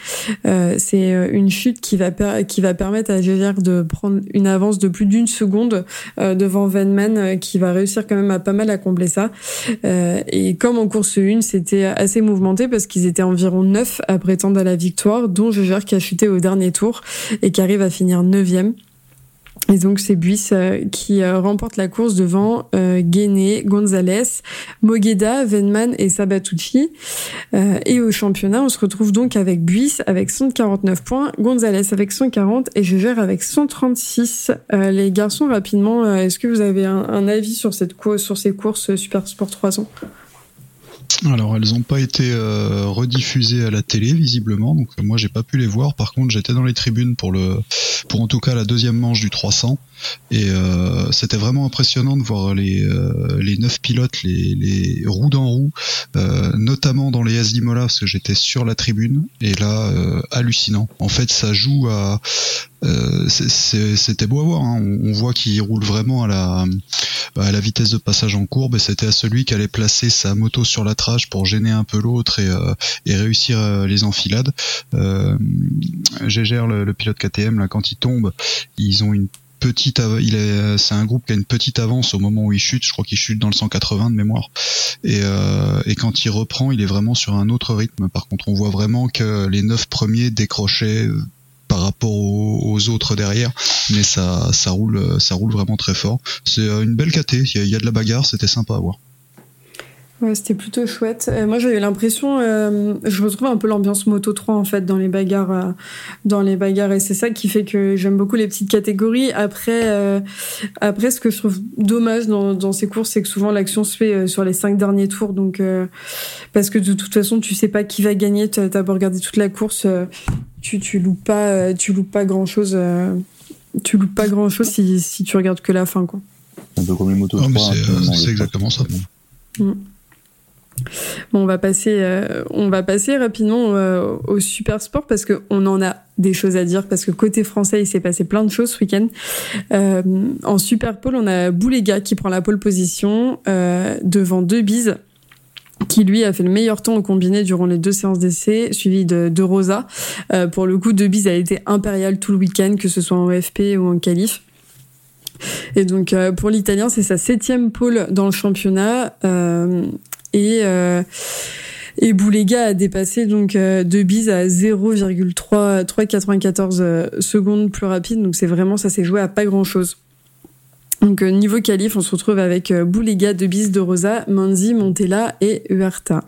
Euh, c'est euh, une chute qui va qui va permettre à Gégère de prendre une avance de plus d'une seconde euh, devant Venman qui va réussir quand même à pas mal à combler ça. et comme en course 1, c'était assez mouvementé parce qu'ils étaient environ 9 à prétendre à la victoire, dont Gégère qui a chuté au dernier tour et qui arrive à finir 9 et donc c'est Buiss euh, qui euh, remporte la course devant euh, Guéné, Gonzalez, Mogueda, Venman et Sabatucci. Euh, et au championnat, on se retrouve donc avec Buiss avec 149 points, Gonzalez avec 140 et Gégère avec 136. les garçons, rapidement, est-ce que vous avez un, un avis sur, cette sur ces courses Super Sport 300 alors elles n'ont pas été euh, rediffusées à la télé visiblement, donc moi j'ai pas pu les voir. Par contre j'étais dans les tribunes pour le, pour en tout cas la deuxième manche du 300 et euh, c'était vraiment impressionnant de voir les euh, les neuf pilotes, les, les roues dans roue, notamment dans les SD Mola parce que j'étais sur la tribune et là hallucinant. En fait ça joue à c'était beau à voir. Hein. On, voit qu'il roule vraiment à la, à la vitesse de passage en courbe et c'était à celui qui allait placer sa moto sur la trage pour gêner un peu l'autre et, euh, et, réussir euh, les enfilades. Euh, Gégère, le, le, pilote KTM, là, quand il tombe, ils ont une petite il est c'est un groupe qui a une petite avance au moment où il chute je crois qu'il chute dans le 180 de mémoire et, euh, et quand il reprend il est vraiment sur un autre rythme par contre on voit vraiment que les neuf premiers décrochaient par rapport aux, autres derrière, mais ça, ça roule, ça roule vraiment très fort. C'est euh, une belle KT, il y, a de la bagarre, c'était sympa à voir. Ouais, c'était plutôt chouette. Euh, moi, j'avais l'impression, euh, je retrouve un peu l'ambiance Moto 3 en fait dans les bagarres, dans les bagarres, et c'est ça qui fait que j'aime beaucoup les petites catégories. Après, après, ce que je trouve dommage dans, dans ces courses, c'est que souvent l'action se fait sur les cinq derniers tours, donc parce que de toute façon, tu sais pas qui va gagner. Tu as beau regarder toute la course, tu tu loupes pas euh, tu loupes pas grand chose euh, tu loupes pas grand chose si, si tu regardes que la fin quoi un peu comme les motos oh, c'est exactement ça mm. Bon, on va passer, euh, on va passer rapidement euh, au super sport parce que on en a des choses à dire parce que côté français, il s'est passé plein de choses ce week-end. Euh, en super pole, on a Boulega qui prend la pole position devant deux bises qui lui a fait le meilleur temps au combiné durant les deux séances d'essai, suivi de, de Rosa. pour le coup, De Bise a été impérial tout le week-end, que ce soit en OFP ou en qualif. Et donc pour l'Italien, c'est sa septième pole dans le championnat. Et euh, et Boulega a dépassé donc euh, deux bises à 0,394 euh, secondes plus rapide. Donc c'est vraiment ça s'est joué à pas grand chose. Donc euh, niveau qualif, on se retrouve avec euh, Boulega, Debis, De Rosa, Manzi, Montella et Huerta.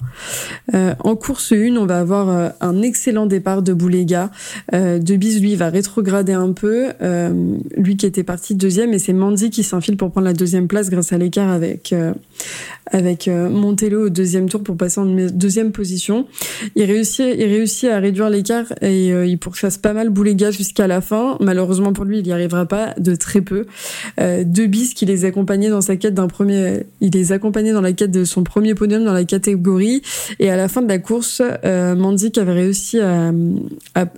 Euh, en course 1, on va avoir un excellent départ de Boulega. Euh, Debis, lui, va rétrograder un peu. lui qui était parti deuxième, et c'est Manzi qui s'infile pour prendre la deuxième place grâce à l'écart avec Montello au deuxième tour pour passer en deuxième position. Il réussit, à réduire l'écart et il pourchasse pas mal Boulega jusqu'à la fin. Malheureusement pour lui, il n'y arrivera pas de très peu. Bis qui les accompagnait dans sa quête d'un premier, il les accompagnait dans la quête de son premier podium dans la catégorie. Et à la fin de la course, euh, Mandik avait réussi à,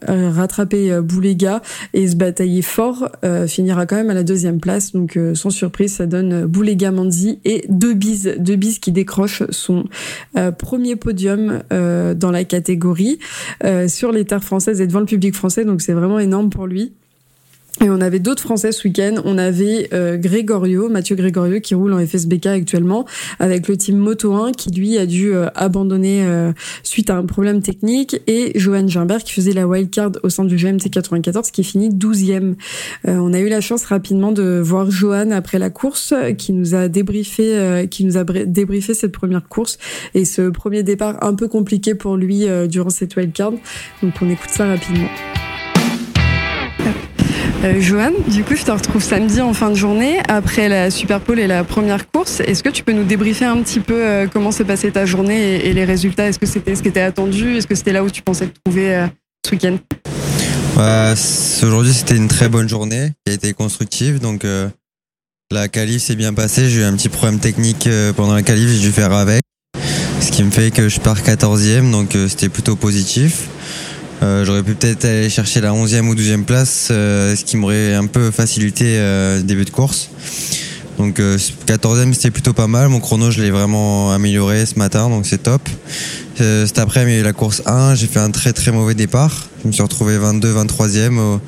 rattraper euh, Boulega et se batailler fort, euh, finira quand même à la deuxième place. Donc euh, sans surprise, ça donne Boulega Mandi et deux bis, deux bis qui décroche son premier podium dans la catégorie sur les terres françaises et devant le public français. Donc c'est vraiment énorme pour lui. Et on avait d'autres Français ce week-end. On avait euh, Grégorio, Mathieu Grégorio, qui roule en FSBK actuellement, avec le team Moto 1, qui lui a dû euh, abandonner euh, suite à un problème technique, et Johan Gimbert, qui faisait la wildcard au sein du GMT 94, qui finit 12e. on a eu la chance rapidement de voir Johan après la course, qui nous a débriefé, qui nous a débriefé cette première course et ce premier départ un peu compliqué pour lui durant cette wildcard. Donc on écoute ça rapidement. Euh, Johan, du coup, je te retrouve samedi en fin de journée après la Super et la première course. Est-ce que tu peux nous débriefer un petit peu euh, comment s'est passée ta journée et, les résultats? Est-ce que c'était ce qui était attendu? Est-ce que c'était là où tu pensais te trouver euh, ce week-end? Ouais, Aujourd'hui, c'était une très bonne journée qui a été constructive. Donc, la qualif s'est bien passée. J'ai eu un petit problème technique pendant la qualif, j'ai dû faire avec. Ce qui me fait que je pars 14e, donc c'était plutôt positif. Euh, J'aurais pu peut-être aller chercher la 11e ou 12e place, euh, ce qui m'aurait un peu facilité euh, le début de course. Donc 14e c'était plutôt pas mal, mon chrono je l'ai vraiment amélioré ce matin, donc c'est top. Euh, cet après-midi la course 1, j'ai fait un très très mauvais départ. Je me suis retrouvé 22, 23e au,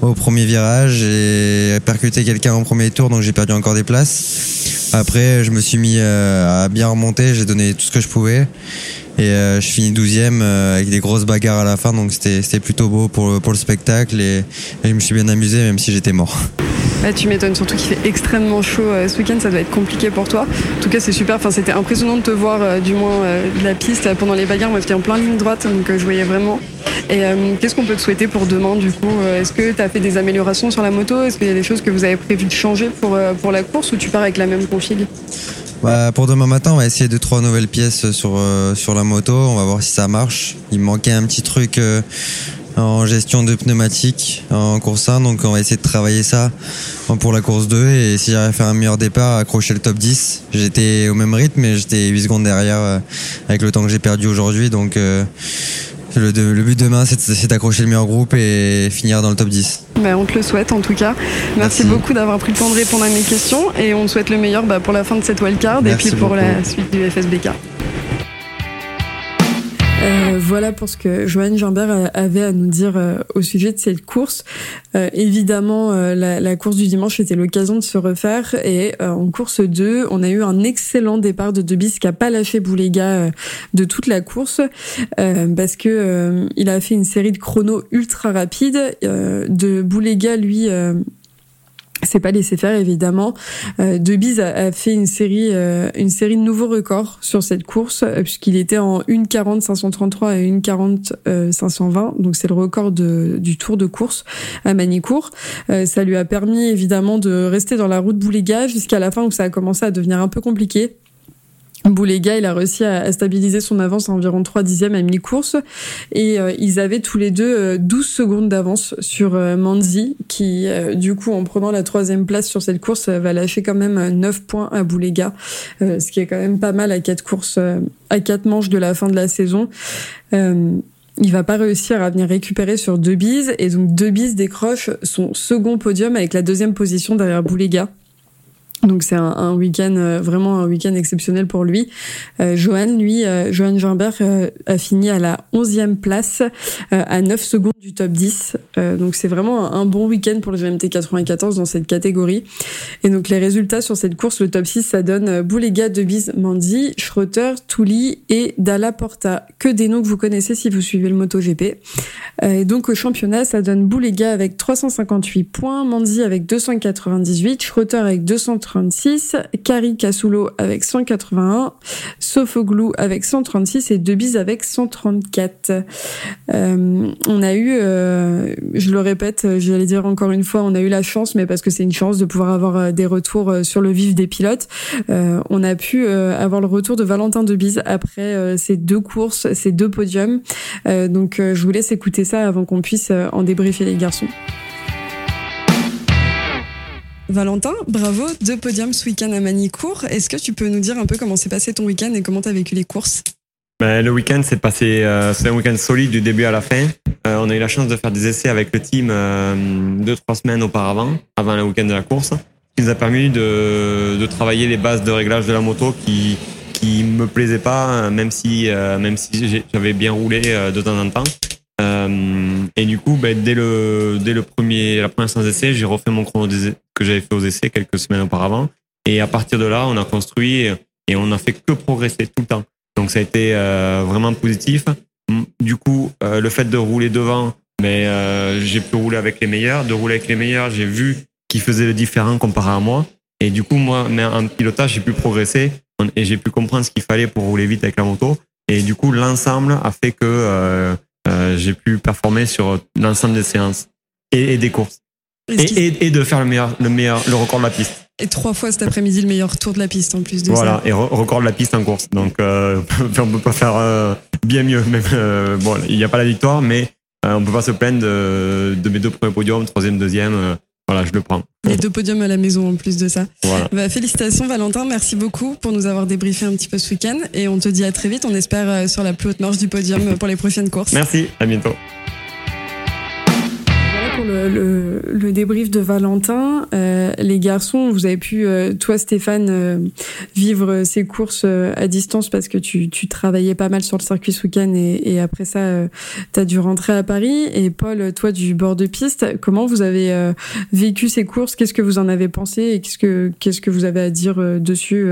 au premier virage. J'ai percuté quelqu'un en premier tour, donc j'ai perdu encore des places. Après, je me suis mis euh, à bien remonter, j'ai donné tout ce que je pouvais. Et euh, je finis 12e euh, avec des grosses bagarres à la fin, donc c'était plutôt beau pour, pour le spectacle et, je me suis bien amusé même si j'étais mort. Bah, tu m'étonnes, surtout qu'il fait extrêmement chaud euh, ce week-end, ça doit être compliqué pour toi. En tout cas, c'est super, enfin, c'était impressionnant de te voir, du moins de la piste pendant les bagarres. Moi, j'étais en plein ligne droite, donc je voyais vraiment. Et qu'est-ce qu'on peut te souhaiter pour demain du coup Est-ce que tu as fait des améliorations sur la moto? Est-ce qu'il y a des choses que vous avez prévu de changer pour, pour la course ou tu pars avec la même config bah, pour demain matin, on va essayer de trois nouvelles pièces sur, euh, sur la moto. On va voir si ça marche. Il me manquait un petit truc euh, en gestion de pneumatique en course 1, donc on va essayer de travailler ça pour la course 2 et si j'arrive à faire un meilleur départ, accrocher le top 10. J'étais au même rythme, mais j'étais 8 secondes derrière euh, avec le temps que j'ai perdu aujourd'hui, donc le, le, but demain, c'est d'accrocher le meilleur groupe et finir dans le top 10. Bah, on te le souhaite en tout cas. Merci, Merci. beaucoup d'avoir pris le temps de répondre à mes questions et on te souhaite le meilleur bah, pour la fin de cette wildcard et puis pour beaucoup. la suite du FSBK. Euh, voilà pour ce que Joanne Gimbert avait à nous dire euh, au sujet de cette course. Euh, évidemment, la, course du dimanche était l'occasion de se refaire et en course 2, on a eu un excellent départ de Debis qui a pas lâché Boulega de toute la course parce que il a fait une série de chronos ultra rapides. de Boulega, lui c'est pas laissé faire évidemment. Euh, Debise a, a, fait une série, euh, une série de nouveaux records sur cette course euh, puisqu'il était en 1,40 533 et 1,40 euh, 520. Donc c'est le record du Tour de course à Manicourt. Euh, ça lui a permis évidemment de rester dans la route Bouléga jusqu'à la fin où ça a commencé à devenir un peu compliqué Boulega, il a réussi à, stabiliser son avance à environ 3 dixièmes à mi-course et euh, ils avaient tous les deux 12 euh, secondes d'avance sur euh, Manzi qui, du coup, en prenant la troisième place sur cette course, va lâcher quand même 9 points à Boulega, ce qui est quand même pas mal à quatre courses, à quatre manches de la fin de la saison. il va pas réussir à venir récupérer sur deux bises et donc deux bises décroche son second podium avec la deuxième position derrière Boulega. Donc c'est un, un week-end euh, vraiment un week-end exceptionnel pour lui. Euh, Johan, lui, euh, Johan Gimbert euh, a fini à la 11e place à 9 secondes du top 10. donc c'est vraiment un, bon week-end pour le GMT 94 dans cette catégorie. Et donc les résultats sur cette course, le top 6, ça donne Boulega, Debise, Mandy, Schroeter, Touli et Dalla Porta. Que des noms que vous connaissez si vous suivez le MotoGP. et donc au championnat, ça donne Boulega avec 358 points, Mandy avec 298, Schroeter avec 230 136, Kari Kasulo avec 181, Sofoglou avec 136 et Debise avec 134. Euh, on a eu, euh, je le répète, j'allais dire encore une fois, on a eu la chance, mais parce que c'est une chance de pouvoir avoir euh, des retours sur le vif des pilotes. On a pu avoir le retour de Valentin Debise après ces deux courses, ces deux podiums. donc je vous laisse écouter ça avant qu'on puisse en débriefer les garçons. Valentin, bravo, deux podiums ce week-end à Manicourt. Est-ce que tu peux nous dire un peu comment s'est passé ton week-end et comment tu as vécu les courses? Ben, Le week-end s'est passé, euh, c'est un week-end solide du début à la fin. Euh, on a eu la chance de faire des essais avec le team euh, deux, trois semaines auparavant, avant le week-end de la course, qui nous a permis de, de travailler les bases de réglage de la moto qui qui me plaisaient pas, même si même si j'avais bien roulé de temps en temps. Euh, et du coup, ben, dès le dès le premier la première séance d'essai, j'ai refait mon chrono que j'avais fait aux essais quelques semaines auparavant. Et à partir de là, on a construit et on a fait que progresser tout le temps. Donc ça a été euh, vraiment positif. Du coup, euh, le fait de rouler devant, mais ben, j'ai pu rouler avec les meilleurs. De rouler avec les meilleurs, j'ai vu qu'ils faisaient le différent comparé à moi. Et du coup, moi, en pilotage, j'ai pu progresser et j'ai pu comprendre ce qu'il fallait pour rouler vite avec la moto. Et du coup, l'ensemble a fait que euh, j'ai pu performer sur l'ensemble des séances et, des courses. Et, et, de faire le meilleur, le meilleur, le record de la piste. Et trois fois cet après-midi le meilleur tour de la piste en plus de voilà, ça. Voilà, et record de la piste en course. Donc euh, <laughs> on peut pas faire euh, bien mieux. Même euh, bon, il n'y a pas la victoire, mais on peut pas se plaindre de, de mes deux premiers podiums, troisième, deuxième. Voilà, je le prends. Et deux podiums à la maison en plus de ça. Voilà. Bah, félicitations Valentin, merci beaucoup pour nous avoir débriefé un petit peu ce week-end et on te dit à très vite, on espère sur la plus haute marche du podium pour les prochaines courses. Merci, à bientôt pour le, débrief de Valentin. Euh, les garçons, vous avez pu, euh, toi Stéphane, euh, vivre ces courses à distance parce que tu, travaillais pas mal sur le circuit week-end et, et, après ça, tu as dû rentrer à Paris. Et Paul, toi du bord de piste, comment vous avez vécu ces courses? Qu'est-ce que vous en avez pensé et qu'est-ce que, vous avez à dire dessus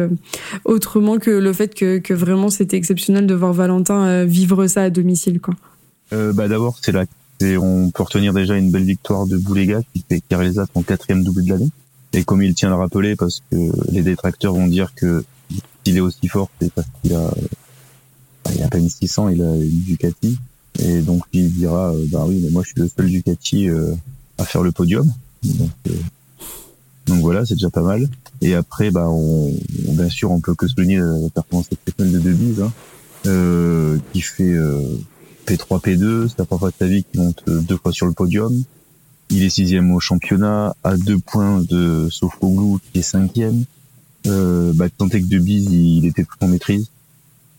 autrement que le fait que, que vraiment c'était exceptionnel de voir Valentin vivre ça à domicile quoi? Bah d'abord c'est la on peut retenir déjà une belle victoire de Boulega qui, fait, réalisa son quatrième double de l'année. Et comme il tient à le rappeler, parce que les détracteurs vont dire que s'il est aussi fort, c'est parce qu'il a, il a à peine 600, il a une Ducati. Et donc il dira, euh, bah oui, mais moi je suis le seul Ducati euh, à faire le podium. Donc, euh, donc voilà, c'est déjà pas mal. Et après, bah on, bien sûr, on peut que souligner la performance exceptionnelle de Debise, hein, euh, qui fait P3, P2, c'est la première fois de sa vie qu'il monte deux fois sur le podium. Il est sixième au championnat, à deux points de Sofoglou qui est cinquième. Euh, bah, tant que de bise, il était tout en maîtrise.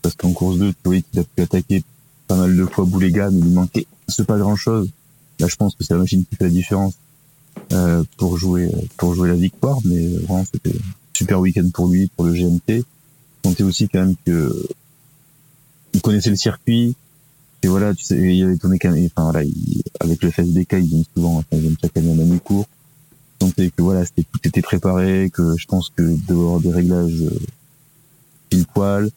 Parce qu'en course 2, tu voyais qu'il a pu attaquer pas mal de fois Boulega, mais il lui manquait c'est pas grand chose. Là, je pense que c'est la machine qui fait la différence euh, pour jouer pour jouer la victoire. Mais vraiment, c'était super week-end pour lui, pour le GMT. Comptez aussi quand même que il connaissait le circuit, et voilà, tu sais, il avait mécanique, enfin voilà, avec le FSBK, ils viennent souvent, enfin, ils viennent chaque année à mi-cours. Donc que voilà, c'était tout était préparé, que je pense que d'avoir des réglages euh, pile poil,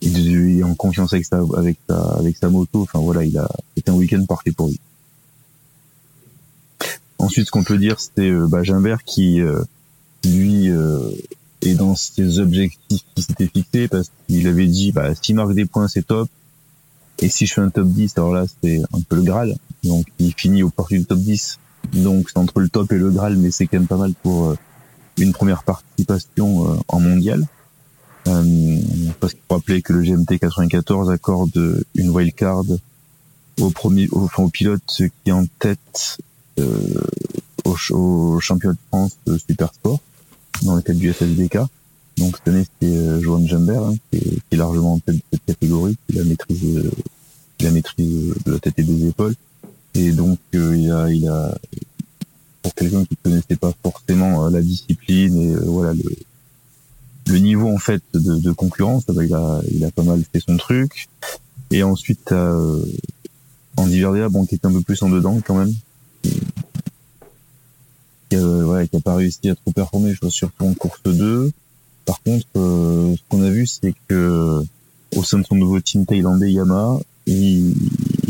il est en confiance avec sa avec sa avec sa moto. Enfin voilà, il a c'était un week-end parfait pour lui. Ensuite, ce qu'on peut dire, c'était euh, bah, Gimbert qui euh, lui euh, est dans ses objectifs qui s'étaient fixés parce qu'il avait dit bah s'il marque des points c'est top et si je fais un top 10, alors là, c'est un peu le Graal. Donc, il finit au portée du top 10. Donc, c'est entre le top et le Graal, mais c'est quand même pas mal pour euh, une première participation euh, en mondial. Euh, parce qu'il faut rappeler que le GMT 94 accorde une wildcard au premier, au, enfin, au pilote qui est en tête euh, au, au, championnat de France de Super Sport dans le cadre du SSDK. Donc cette année c'était euh, Johan Jambert hein, qui, est, qui, est, largement en tête de cette catégorie, qui la maîtrise, euh, la maîtrise de la tête et des épaules. Et donc euh, il a, il a pour quelqu'un qui connaissait pas forcément euh, la discipline et euh, voilà le, le niveau en fait de, de concurrence, bah, il a il a pas mal fait son truc. Et ensuite euh, Andy Verdea, bon qui est un peu plus en dedans quand même, qui a, ouais, qui a pas réussi à trop performer, je vois surtout en course 2. Par contre, euh, ce qu'on a vu, c'est que au sein de son nouveau team thaïlandais Yamaha, il,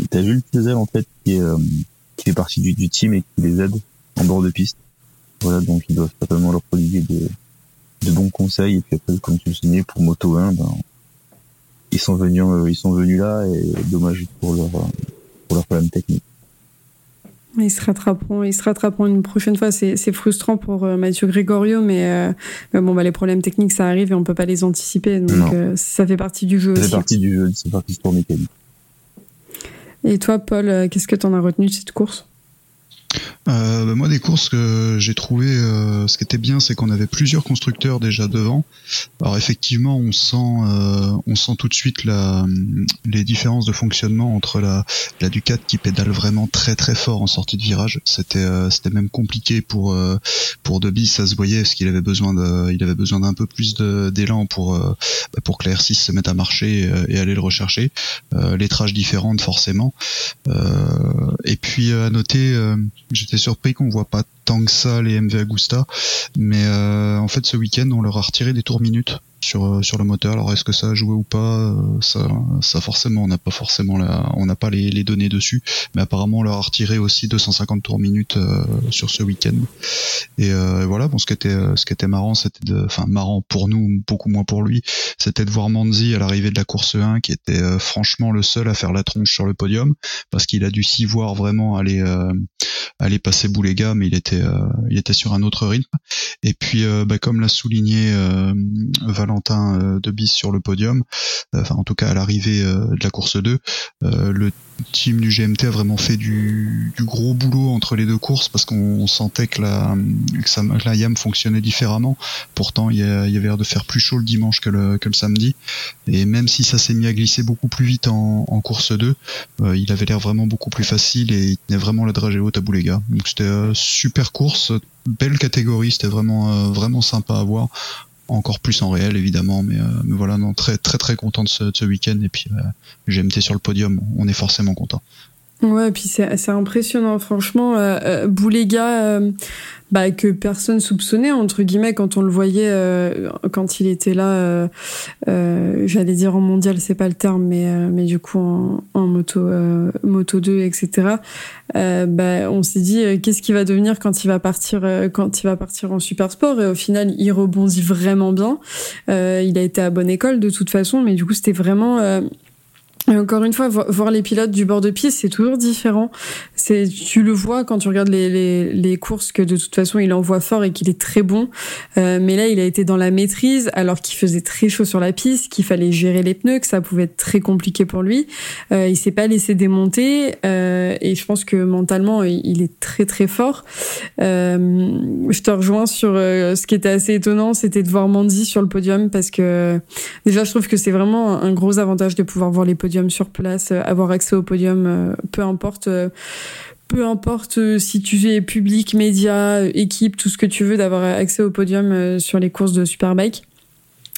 t'as Jules Tezel en fait qui euh, fait partie du, team et qui les aide en bord de piste. Voilà, donc ils doivent certainement leur prodiguer de, de bons conseils. Et puis après, comme tu le soulignais, pour Moto 1, ben, ils sont venus, euh, ils sont venus là et dommage pour leur pour leur problème technique. Ils se rattraperont, ils se rattraperont une prochaine fois. C'est, frustrant pour euh, Mathieu Gregorio, mais, euh, mais bon, bah, les problèmes techniques, ça arrive et on peut pas les anticiper. Donc, euh, ça fait partie du jeu ça aussi. fait partie du jeu, c'est partie du sport mécanique. Et toi, Paul, euh, qu'est-ce que tu en as retenu de cette course? Euh, bah moi, des courses que j'ai trouvé, euh, ce qui était bien, c'est qu'on avait plusieurs constructeurs déjà devant. Alors effectivement, on sent, euh, on sent tout de suite la, les différences de fonctionnement entre la, la Ducat qui pédale vraiment très très fort en sortie de virage. C'était, euh, c'était même compliqué pour euh, pour Debis, ça se voyait parce qu'il avait besoin de, il avait besoin d'un peu plus d'élan pour euh, pour que la R6 se mette à marcher et, et aller le rechercher. Euh, lettrage différentes forcément. et puis à noter, j'étais surpris qu'on voit pas tant que ça les MV Agusta, mais euh, en fait ce week-end on leur a retiré des tours minutes sur sur le moteur. Alors est-ce que ça a joué ou pas? Ça, ça forcément, on n'a pas forcément la, on n'a pas les, les, données dessus, mais apparemment on leur a retiré aussi 250 tours minutes euh, sur ce week-end. Et euh, voilà, bon ce qui était ce qui était marrant, c'était de, enfin marrant pour nous, beaucoup moins pour lui, c'était de voir Manzi à l'arrivée de la course 1 qui était euh, franchement le seul à faire la tronche sur le podium parce qu'il a dû s'y voir vraiment aller euh, aller passer Boulega, mais il était il était sur un autre rythme. Et puis bah, comme l'a souligné Valentin euh, de bis sur le podium, euh, en tout cas à l'arrivée euh, de la course 2. le team du GMT a vraiment fait du, gros boulot entre les deux courses parce qu'on sentait que la, que, YAM fonctionnait différemment. Pourtant, il y, avait l'air de faire plus chaud le dimanche que le, samedi. Et même si ça s'est mis à glisser beaucoup plus vite en, course 2, euh, il avait l'air vraiment beaucoup plus facile et il tenait vraiment la dragée haute à Boulega. Donc c'était super course, belle catégorie, c'était vraiment, vraiment sympa à voir encore plus en réel évidemment mais, euh, voilà non très très très content de ce, de ce week-end et puis euh, GMT sur le podium on est forcément content ouais et puis c'est impressionnant. Franchement euh, euh, Boulega euh, bah, que personne soupçonnait entre guillemets quand on le voyait euh, quand il était là euh, j'allais dire en mondial c'est pas le terme mais mais du coup en, en moto moto 2 etc bah, on s'est dit qu'est-ce qu'il va devenir quand il va partir quand il va partir en super sport? Et au final il rebondit vraiment bien. Il a été à bonne école de toute façon mais du coup c'était vraiment encore une fois, voir les pilotes du bord de piste, c'est toujours différent. Tu le vois quand tu regardes les, les, les, courses que de toute façon il envoie fort et qu'il est très bon. Euh, mais là, il a été dans la maîtrise alors qu'il faisait très chaud sur la piste, qu'il fallait gérer les pneus, que ça pouvait être très compliqué pour lui. Euh, il s'est pas laissé démonter euh, et je pense que mentalement, il est très très fort. Euh, je te rejoins sur euh, ce qui était assez étonnant, c'était de voir Mandy sur le podium parce que déjà, je trouve que c'est vraiment un gros avantage de pouvoir voir les podiums sur place, avoir accès au podium, peu importe peu importe si tu es public, média, équipe, tout ce que tu veux, d'avoir accès au podium sur les courses de Superbike.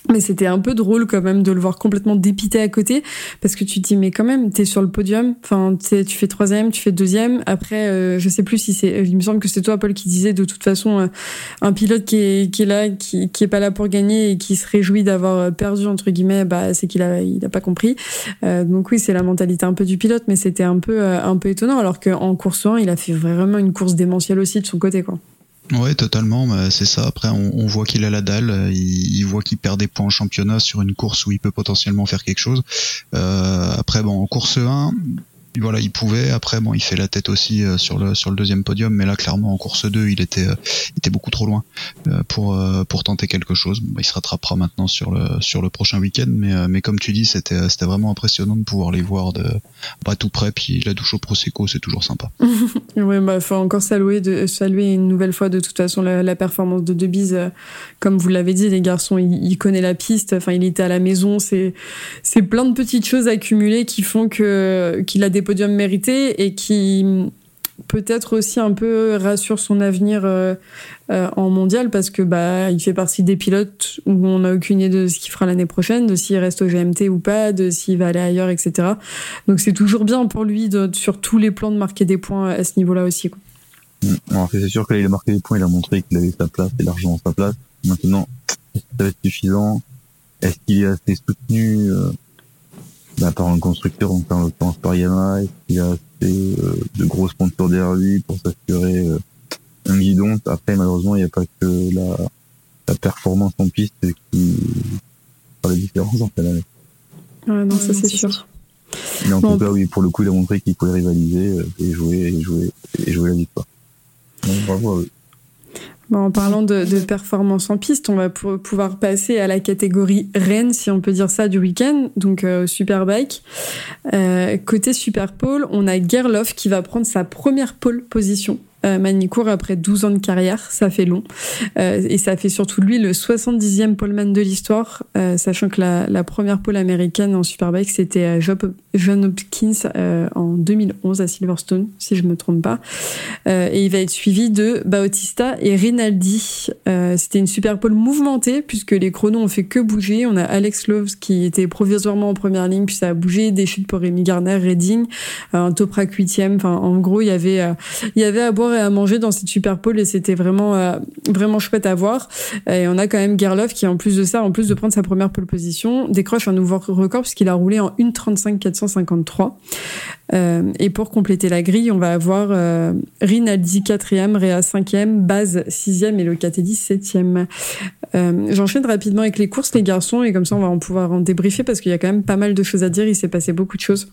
Mais c'était un peu drôle quand même de le voir complètement dépité à côté parce que tu dis mais quand même t'es sur le podium, enfin tu fais troisième, tu fais deuxième. Après euh, je sais plus si c'est, il me semble que c'est toi Paul qui disait de toute façon euh, un pilote qui est, qui est là, qui, qui est pas là pour gagner et qui se réjouit d'avoir perdu entre guillemets, bah c'est qu'il a il a pas compris. Euh, donc oui c'est la mentalité un peu du pilote, mais c'était un peu un peu étonnant alors qu'en course 1 il a fait vraiment une course démentielle aussi de son côté quoi. Ouais, totalement. C'est ça. Après, on, voit qu'il a la dalle. Il, il voit qu'il perd des points en championnat sur une course où il peut potentiellement faire quelque chose. Euh, après, bon, en course 1, voilà, il pouvait. Après, bon, il fait la tête aussi euh, sur le sur le deuxième podium, mais là, clairement, en course 2, il était euh, il était beaucoup trop loin euh, pour pour tenter quelque chose. Bon, il se rattrapera maintenant sur le sur le prochain week-end, mais mais comme tu dis, c'était c'était vraiment impressionnant de pouvoir les voir de pas tout près. Puis la douche au prosecco, c'est toujours sympa. <laughs> oui, bah faut encore saluer de saluer une nouvelle fois de toute façon la, performance de Debise. comme vous l'avez dit, les garçons, il, il, connaît la piste. Enfin, il était à la maison. C'est c'est plein de petites choses accumulées qui font que qu'il a des podiums mérités et qui peut-être aussi un peu rassure son avenir euh, euh, en mondial parce que bah il fait partie des pilotes où on n'a aucune idée de ce qu'il fera l'année prochaine, de s'il reste au GMT ou pas, de s'il va aller ailleurs, etc. Donc c'est toujours bien pour lui sur tous les plans de marquer des points à ce niveau-là aussi. Quoi. Mm. c'est sûr qu'il a marqué des points, il a montré qu'il avait sa place et largement sa place. Maintenant, ça va être suffisant Est-ce qu'il est assez soutenu euh, bah, par un constructeur, donc en l'occurrence par Yamaha, il a assez euh, de gros sponsors derrière lui pour s'assurer euh, un guidon. Après, malheureusement, il n'y a pas que la, la performance en piste qui fait la différence en fait. Ouais, non, ça c'est sûr. Mais en tout cas, oui, pour le coup, il a montré qu'il pouvait rivaliser euh, et jouer et jouer et jouer la victoire. Donc, bravo à eux en parlant de, de, performance en piste, on va pouvoir passer à la catégorie reine, si on peut dire ça, du week-end, donc euh, Superbike. Euh, côté Superpole, on a Gerloff qui va prendre sa première pole position euh, Manicourt après 12 ans de carrière, ça fait long. Euh, et ça fait surtout lui le 70e poleman de l'histoire, euh, sachant que la, première pole américaine en Superbike, c'était euh, John Hopkins en 2011 à Silverstone, si je me trompe pas. et il va être suivi de Bautista et Rinaldi. c'était une super pole mouvementée, puisque les chronos ont fait que bouger. On a Alex Loves qui était provisoirement en première ligne, puis ça a bougé, des chutes pour Rémi Garner, Redding, un Toprak 8e. Enfin, en gros, il y avait, il y avait à boire et à manger dans cette super pole et c'était vraiment euh, vraiment chouette à voir. Et on a quand même Gerloff qui en plus de ça, en plus de prendre sa première pole position, décroche un nouveau record puisqu'il a roulé en 1.35 453. Euh, et pour compléter la grille, on va avoir euh, Rinaldi 4e, Réa 5e, Baz 6e et Locatelli 7e. Euh, J'enchaîne rapidement avec les courses, les garçons, et comme ça on va en pouvoir en débriefer parce qu'il y a quand même pas mal de choses à dire, il s'est passé beaucoup de choses.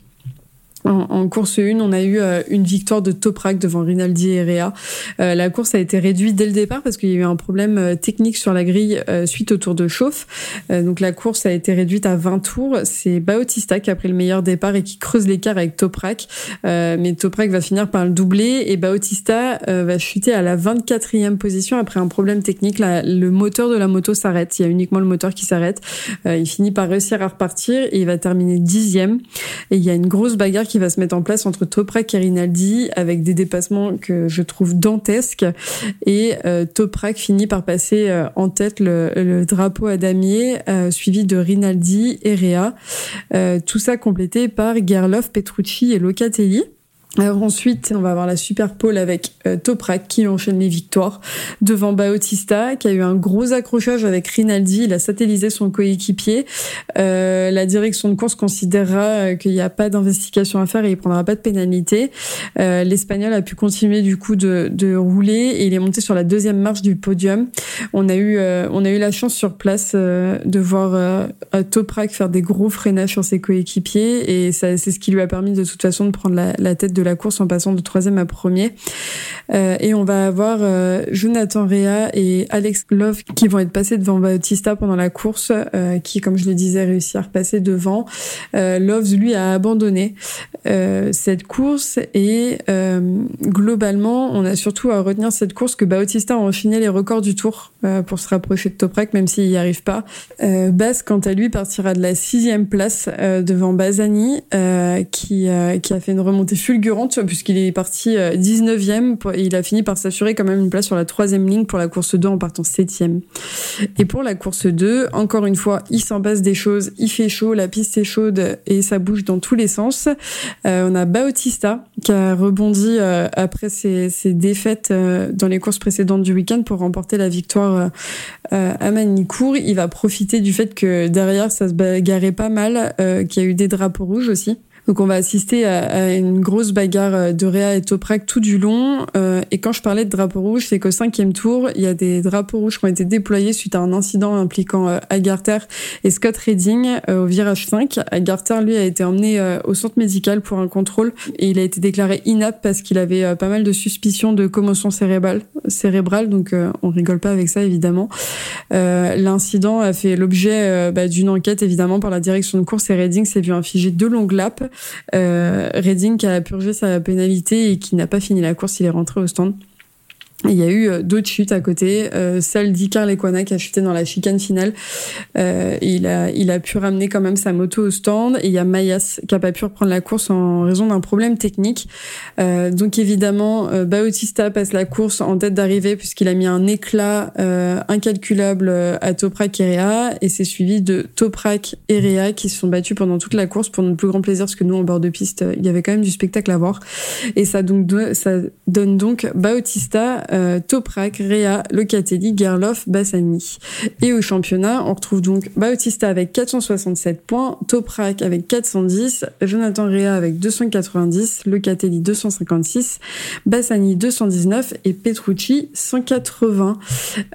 En, course 1, on a eu euh, une victoire de Toprak devant Rinaldi et Rea. Euh, la course a été réduite dès le départ parce qu'il y a eu un problème euh, technique sur la grille suite au tour de chauffe. donc la course a été réduite à 20 tours. C'est Bautista qui a pris le meilleur départ et qui creuse l'écart avec Toprak. mais Toprak va finir par le doubler et Bautista va chuter à la 24e position après un problème technique. le moteur de la moto s'arrête. Il y a uniquement le moteur qui s'arrête. il finit par réussir à repartir et il va terminer dixième. Et il y a une grosse bagarre qui va se mettre en place entre Toprak et Rinaldi avec des dépassements que je trouve dantesques et euh, Toprak finit par passer euh, en tête le, drapeau à damier euh, suivi de Rinaldi et Rea. tout ça complété par Gerloff, Petrucci et Locatelli. Alors ensuite, on va avoir la super pole avec euh, Toprak qui enchaîne les victoires devant Bautista, qui a eu un gros accrochage avec Rinaldi. Il a satellisé son coéquipier. Euh, la direction de course considérera euh, qu'il n'y a pas d'investigation à faire et il prendra pas de pénalité. Euh, L'Espagnol a pu continuer du coup de, de, rouler et il est monté sur la deuxième marche du podium. On a eu, euh, on a eu la chance sur place de voir Toprak faire des gros freinages sur ses coéquipiers et c'est ce qui lui a permis de toute façon de prendre la, la tête de la course en passant de troisième à premier. Euh, et on va avoir euh, Jonathan Rea et Alex Love qui vont être passés devant Bautista pendant la course, euh, qui, comme je le disais, réussit à repasser devant. Love, lui, a abandonné cette course et globalement, on a surtout à retenir cette course que Bautista a enchaîné les records du tour pour se rapprocher de Toprak, même s'il n'y arrive pas. Bas, quant à lui, partira de la sixième place devant Bazani, qui, qui a fait une remontée fulgurante puisqu'il est parti 19e euh, et il a fini par s'assurer quand même une place sur la troisième ligne pour la course 2 en partant 7e. Et pour la course 2, encore une fois, il s'en passe des choses, il fait chaud, la piste est chaude et ça bouge dans tous les sens. Euh, on a Bautista qui a rebondi euh, après ses, ses défaites dans les courses précédentes du week-end pour remporter la victoire à Manicourt. Il va profiter du fait que derrière ça se bagarrait pas mal, qu'il y a eu des drapeaux rouges aussi. Donc on va assister à, une grosse bagarre euh, de Réa et Toprak tout du long. Euh, et quand je parlais de drapeau rouge, c'est qu'au cinquième tour, il y a des drapeaux rouges qui ont été déployés suite à un incident impliquant euh, et Scott Redding euh, au virage 5. Agarther, lui, a été emmené euh, au centre médical pour un contrôle et il a été déclaré inapte parce qu'il avait pas mal de suspicions de commotion cérébrale. donc on rigole pas avec ça, évidemment. L'incident a fait l'objet bah, d'une enquête, évidemment, par la direction de course et Redding s'est vu infliger deux longues lapes. Redding qui a purgé sa pénalité et qui n'a pas fini la course, il est rentré au stand. Il y a eu euh, d'autres chutes à côté, euh, celle d'Icar Lequana qui a chuté dans la chicane finale. Euh, il a il a pu ramener quand même sa moto au stand. Et il y a Mayas qui a pas pu reprendre la course en raison d'un problème technique. Euh, donc évidemment, euh, Bautista passe la course en tête d'arrivée puisqu'il a mis un éclat euh, incalculable à Toprak et Réa. Et c'est suivi de Toprak et Réa qui se sont battus pendant toute la course pour notre plus grand plaisir parce que nous en bord de piste, il y avait quand même du spectacle à voir. Et ça donc ça donne donc Bautista euh, Toprak, Rea, Locatelli, Gerloff, Bassani. Et au championnat, on retrouve donc Bautista avec 467 points, Toprak avec 410, Jonathan Rea avec 290, Locatelli 256, Bassani 219 et Petrucci 180.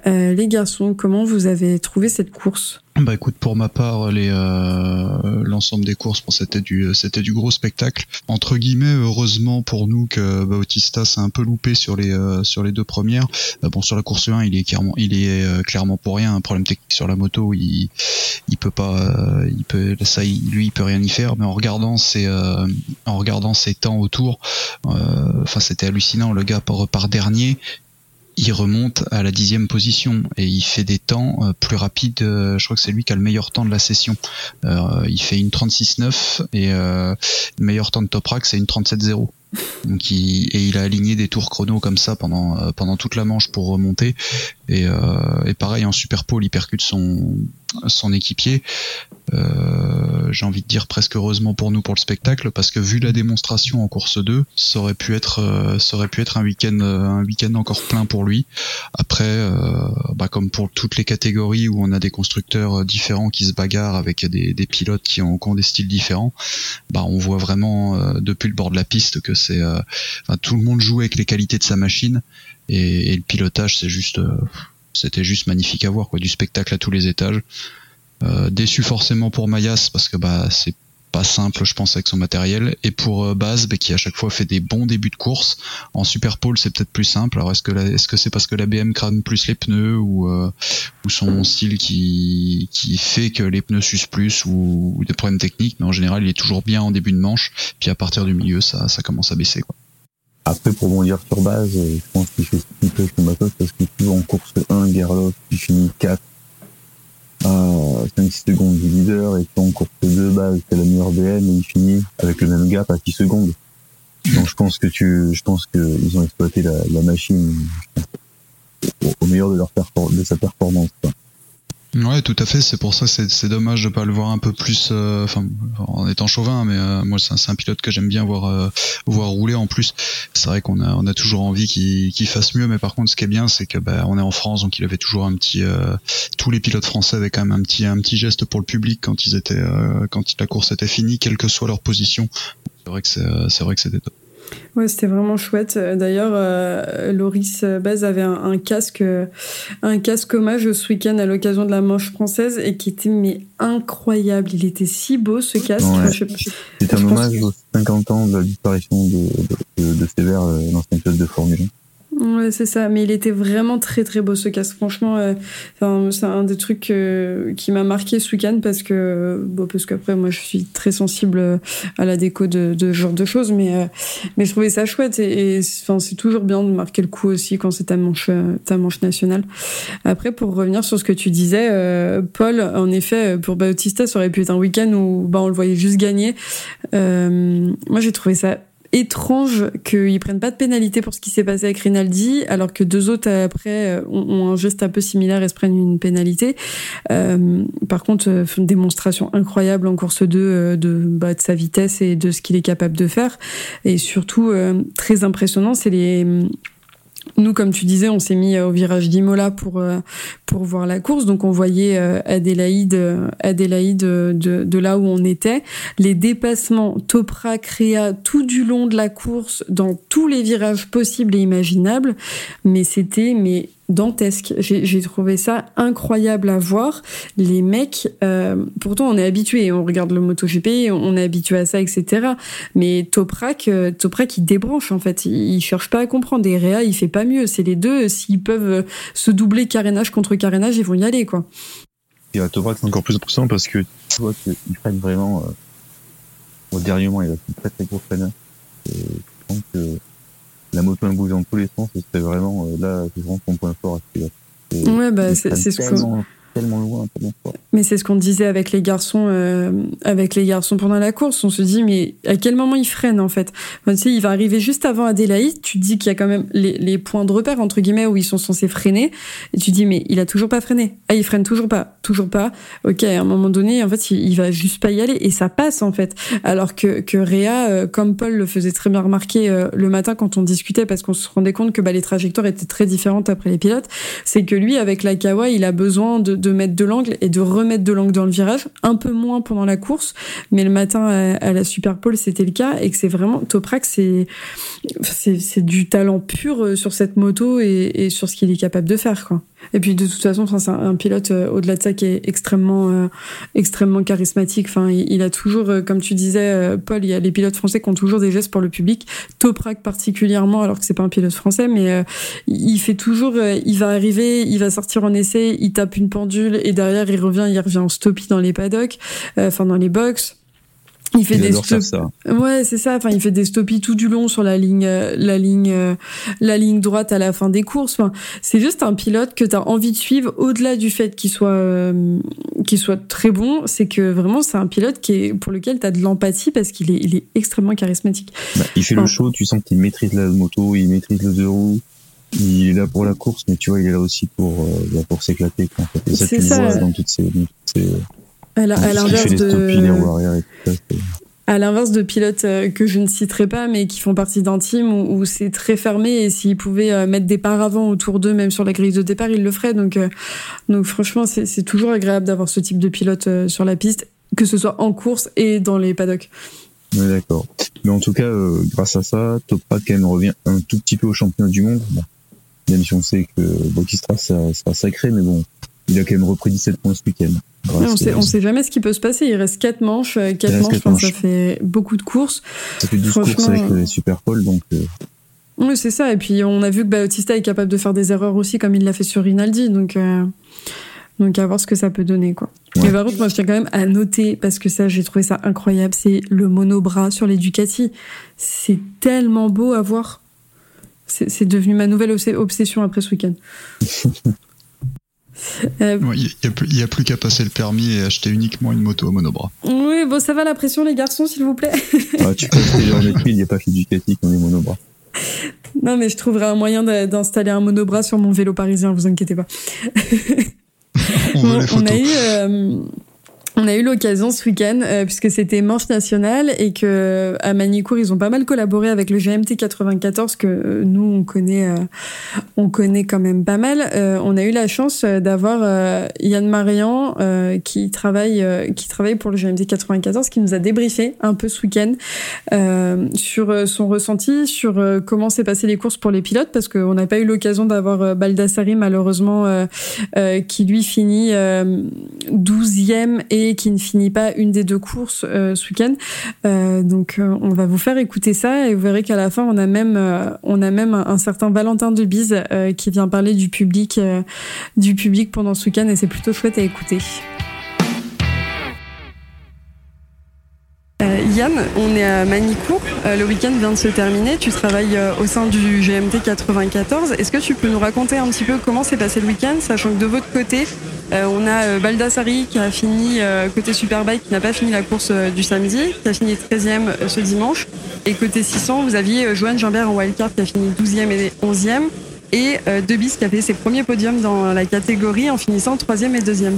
Euh, les garçons, comment vous avez trouvé cette course? Bah écoute, pour ma part, les euh, l'ensemble des courses, bon, c'était du du gros spectacle. Entre guillemets, heureusement pour nous que Bautista s'est un peu loupé sur les euh, sur les deux premières. Euh, bon, sur la course 1, il est clairement il est euh, clairement pour rien. Un problème technique sur la moto, il il peut pas, il peut ça, lui, il peut rien y faire. Mais en regardant ses en regardant ses temps autour, enfin c'était hallucinant. Le gars repart dernier il remonte à la dixième position et il fait des temps euh, plus rapides. Euh, je crois que c'est lui qui a le meilleur temps de la session. Euh, il fait une 36-9 et le meilleur temps de Toprak c'est une 37-0. Donc il, et il a aligné des tours chrono comme ça pendant pendant toute la manche pour remonter. Et, et pareil en super pole il percute son son équipier. Euh, j'ai envie de dire presque heureusement pour nous pour le spectacle parce que vu la démonstration en course 2 ça aurait pu être euh, ça aurait pu être un week-end euh, un week-end encore plein pour lui après euh, bah, comme pour toutes les catégories où on a des constructeurs différents qui se bagarrent avec des, des pilotes qui ont, qui des styles différents bah on voit vraiment depuis le bord de la piste que c'est enfin, tout le monde joue avec les qualités de sa machine et, et le pilotage c'est juste c'était juste magnifique à voir quoi. Du spectacle à tous les étages. Euh, déçu forcément pour Mayas parce que bah c'est pas simple je pense avec son matériel. Et pour euh, Baz bah, qui à chaque fois fait des bons débuts de course. En super pole c'est peut-être plus simple. Alors est-ce que est-ce que c'est parce que la BM crame plus les pneus ou euh, ou son style qui qui fait que les pneus s'usent plus ou, des problèmes techniques? Mais en général il est toujours bien en début de manche. Puis à partir du milieu ça ça commence à baisser quoi après, pour bondir sur base, je pense qu'il fait ce qu'il peut son matos parce qu'il en course 1, Gerloff, qui finit 4 à 5-6 secondes du leader et en course 2 base, c'est la meilleure BM et il finit avec le même gap à 6 secondes. Donc je pense que tu, je pense qu'ils ont exploité la, la machine au, meilleur de leur de sa performance. Quoi. Ouais, tout à fait. C'est pour ça c'est c'est dommage de pas le voir un peu plus. Euh, en étant chauvin, mais euh, moi c'est un, pilote que j'aime bien voir euh, voir rouler. En plus, c'est vrai qu'on a on a toujours envie qu'il fasse mieux. Mais par contre, ce qui est bien, c'est que bah, on est en France, donc il avait toujours un petit. tous les pilotes français avaient quand même un petit un petit geste pour le public quand ils étaient quand la course était finie, quelle que soit leur position. C'est vrai que c'est vrai que c'était top. Ouais, c'était vraiment chouette. D'ailleurs, euh, Loris Baz avait un, un, casque, un casque hommage ce week-end à l'occasion de la manche française et qui était mais incroyable. Il était si beau ce casque. Ouais. C'était un hommage aux 50 ans de la disparition de, de, de, de Sévère, euh, l'ancien pilote de Formule 1. Ouais, c'est ça. Mais il était vraiment très très beau ce casque. Franchement, euh, c'est un des trucs euh, qui m'a marqué ce week-end parce que, bon, parce qu'après moi je suis très sensible à la déco de, ce genre de choses, mais euh, mais je trouvais ça chouette et, enfin c'est toujours bien de marquer le coup aussi quand c'est ta manche ta manche nationale. Après, pour revenir sur ce que tu disais, euh, Paul, en effet, pour Bautista, ça aurait pu être un week-end où bah on le voyait juste gagner. moi, j'ai trouvé ça étrange qu'ils prennent pas de pénalité pour ce qui s'est passé avec Rinaldi, alors que deux autres après euh, ont, un geste un peu similaire et se prennent une pénalité. Euh, par contre, euh, une démonstration incroyable en course 2 euh, de, bah, de sa vitesse et de ce qu'il est capable de faire. Et surtout, très impressionnant, c'est les nous, comme tu disais, on s'est mis euh, au virage d'Imola pour euh, pour voir la course, donc on voyait euh, Adélaïde, de, là où on était. Les dépassements Toprak, Réa, tout du long de la course, dans tous les virages possibles et imaginables, mais c'était mais dantesque. J'ai trouvé ça incroyable à voir. Les mecs, euh, pourtant on est habitué, on regarde le MotoGP, on est habitué à ça, etc. Mais Toprak, euh, il débranche en fait, il, il cherche pas à comprendre. Et Réa, il fait pas mieux. C'est les deux, s'ils peuvent se doubler carénage contre carénage, ils vont y aller quoi. Et à Toprak c'est encore plus impressionnant parce que tu vois qu'ils prennent vraiment euh, au dernier moment, il a une très très gros. Et je pense que la moto elle bouge dans tous les sens et c'était vraiment euh, là c'est vraiment son point fort à ce Ouais bah c'est ce que Mais c'est ce qu'on disait avec les garçons, euh, avec les garçons pendant la course. On se dit, mais à quel moment il freine en fait? Tu sais, il va arriver juste avant Adélaïde. Tu te dis qu'il y a quand même les, points de repère entre guillemets où ils sont censés freiner. Et tu dis, mais il a toujours pas freiné. Ah, il freine toujours pas, toujours pas. Ok, à un moment donné, en fait, il, il va juste pas y aller et ça passe en fait. Alors que que Réa, euh, comme Paul le faisait très bien remarquer euh, le matin quand on discutait, parce qu'on se rendait compte que bah, les trajectoires étaient très différentes après les pilotes, c'est que lui, avec la Kawa, il a besoin de de mettre de l'angle et de remettre de l'angle dans le virage, un peu moins pendant la course, mais le matin à, la Super c'était le cas et que c'est vraiment Toprak c'est c'est du talent pur sur cette moto et, et sur ce qu'il est capable de faire quoi. Et puis de toute façon, c'est un pilote euh, au-delà de ça qui est extrêmement, euh, extrêmement charismatique. Enfin, il, il, a toujours, euh, comme tu disais, Paul, il y a les pilotes français qui ont toujours des gestes pour le public. Toprak particulièrement, alors que c'est pas un pilote français, mais il fait toujours, il va arriver, il va sortir en essai, il tape une pendule et derrière il revient, il revient en stoppie dans les paddocks, enfin dans les box. Il fait Il des stop- ça. Ouais, c'est ça. Enfin, il fait des stoppies tout du long sur la ligne, euh, la ligne, euh, la ligne droite à la fin des courses. Enfin, c'est juste un pilote que tu as envie de suivre au-delà du fait qu'il soit, euh, qu'il soit très bon. C'est que vraiment, c'est un pilote qui est pour lequel tu as de l'empathie parce qu'il est, il est extrêmement charismatique. Bah, il fait le show, tu sens qu'il maîtrise la moto, il maîtrise le deux roues. Il est là pour la course, mais tu vois, il est là aussi pour, euh, bah, pour s'éclater. en fait. Et ça, tu vois dans toutes ces, dans toutes ces À l'inverse de, ça. à l'inverse pilotes euh, que je ne citerai pas, mais qui font partie d'un team où, où c'est très fermé et s'ils pouvaient euh, mettre des paravents autour d'eux, même sur la grille de départ, ils le feraient. Donc, euh, donc franchement, c'est toujours agréable d'avoir ce type de pilote sur la piste, que ce soit en course et dans les paddocks. Ouais, d'accord. Mais en tout cas, euh, grâce à ça, Toprak quand même revient un tout petit peu au championnat du monde. Bon, même si on sait que Bautista ça sera sacré, mais bon, il a quand même repris 17 points ce week-end. Ouais, on sait, on sait jamais ce qui peut se passer. Il reste quatre manches, euh, quatre Il reste manches, ça fait beaucoup de courses. Ça fait 12 franchement, courses avec euh, les Super Pole, donc euh, Oui, c'est ça. Et puis on a vu que Bautista est capable de faire des erreurs aussi, comme il l'a fait sur Rinaldi. Donc, euh, donc à voir ce que ça peut donner, quoi. Ouais. Par contre, moi, je tiens quand même à noter parce que ça, j'ai trouvé ça incroyable. C'est le monobras sur les Ducati. C'est tellement beau à voir. C'est devenu ma nouvelle obs- obsession après ce week-end. <laughs> Euh, Il n'y a, plus- y a plus qu'à passer le permis et acheter uniquement une moto à monobras. oui, bon, ça va la pression, les garçons, s'il vous plaît. <laughs> ah, tu peux acheter en étude, il n'y a pas que Ducati qu'on est monobras. Non, mais je trouverai un moyen d'installer un monobras sur mon vélo parisien, vous inquiétez pas. <laughs> On veut Bon, les on photos. a eu, euh, on a eu l'occasion ce week-end, euh, puisque c'était manche nationale et que à Manicourt ils ont pas mal collaboré avec le GMT 94 que euh, nous on connaît, euh, on connaît quand même pas mal. On a eu la chance d'avoir Yann Marian qui travaille, qui travaille pour le GMT 94, qui nous a débriefé un peu ce week-end sur son ressenti, sur comment s'est passé les courses pour les pilotes, parce qu'on n'a pas eu l'occasion d'avoir Baldassari malheureusement qui lui finit euh, 12e et qui ne finit pas une des deux courses euh, ce week-end. Euh, donc euh, on va vous faire écouter ça et vous verrez qu'à la fin on a même on a même un, certain Valentin de Bise euh, qui vient parler du public du public pendant ce week-end et c'est plutôt chouette à écouter. Euh, Yann, on est à Manicourt. Euh, le week-end vient de se terminer. Tu travailles euh, au sein du GMT 94. Est-ce que tu peux nous raconter un petit peu comment s'est passé le week-end, sachant que de votre côté, euh, on a euh, Baldassari qui a fini euh, côté Superbike, qui n'a pas fini la course euh, du samedi, qui a fini 13e euh, ce dimanche. Et côté 600, vous aviez euh, Joanne Jambert en wildcard qui a fini 12e et 11e. Et euh, Debis qui a fait ses premiers podiums dans la catégorie en finissant 3e et 2e.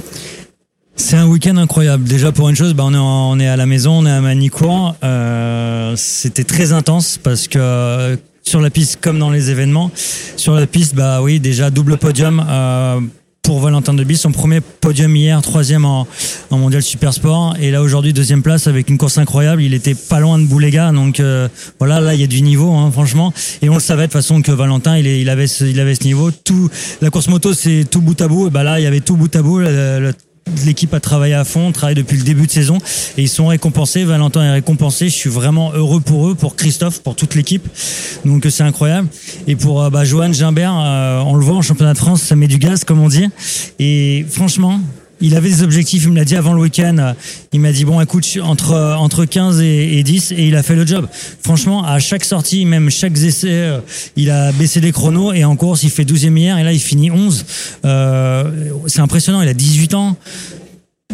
C'est un week-end incroyable. Déjà pour une chose, bah on, est en- on est à la maison, on est à Manicourt. Euh, C'était très intense parce que euh, sur la piste comme dans les événements. Sur la piste, bah oui, déjà double podium. Euh, pour Valentin Deby, son premier podium hier, troisième en, en mondial super sport, et là aujourd'hui deuxième place avec une course incroyable. Il était pas loin de Boulega, donc euh, voilà, là il y a du niveau, hein, franchement. Et on le savait de toute façon que Valentin, il, est- il avait, ce, il avait ce niveau. Tout la course moto, c'est tout bout à bout. Et bah là, il y avait tout bout à bout. L'équipe a travaillé à fond, travaille depuis le début de saison et ils sont récompensés. Valentin est récompensé. Je suis vraiment heureux pour eux, pour Christophe, pour toute l'équipe. Donc euh, c'est incroyable. Et pour euh, bah, Johan Gimbert, euh, on le voit en championnat de France, ça met du gaz comme on dit. Et franchement, il avait des objectifs. Il me l'a dit avant le week-end. Il m'a dit bon, écoute, entre entre 15 et, et 10 et il a fait le job. Franchement, à chaque sortie, même chaque essai, euh, il a baissé les chronos et en course, il fait 12e hier et là, il finit 11. Euh, c'est impressionnant. Il a 18 ans.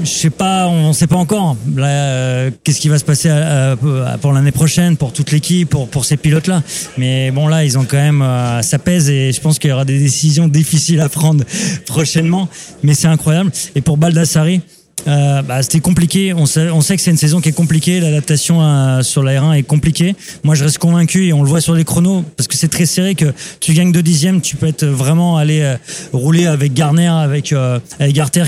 Je sais pas, on sait pas encore. Euh, qu'est-ce qui va se passer euh, pour l'année prochaine, pour toute l'équipe, pour pour ces pilotes-là. Mais bon, là, ils ont quand même, euh, ça pèse et je pense qu'il y aura des décisions <laughs> difficiles à prendre prochainement. Mais c'est incroyable. Et pour Baldassari. Euh, bah, c'était compliqué. On sait, que c'est une saison qui est compliquée. L'adaptation à- sur la R1 est compliquée. Moi, je reste convaincu et on le voit sur les chronos parce que c'est très serré. Que tu gagnes deux dixièmes, tu peux être vraiment aller euh, rouler avec Garner, avec euh,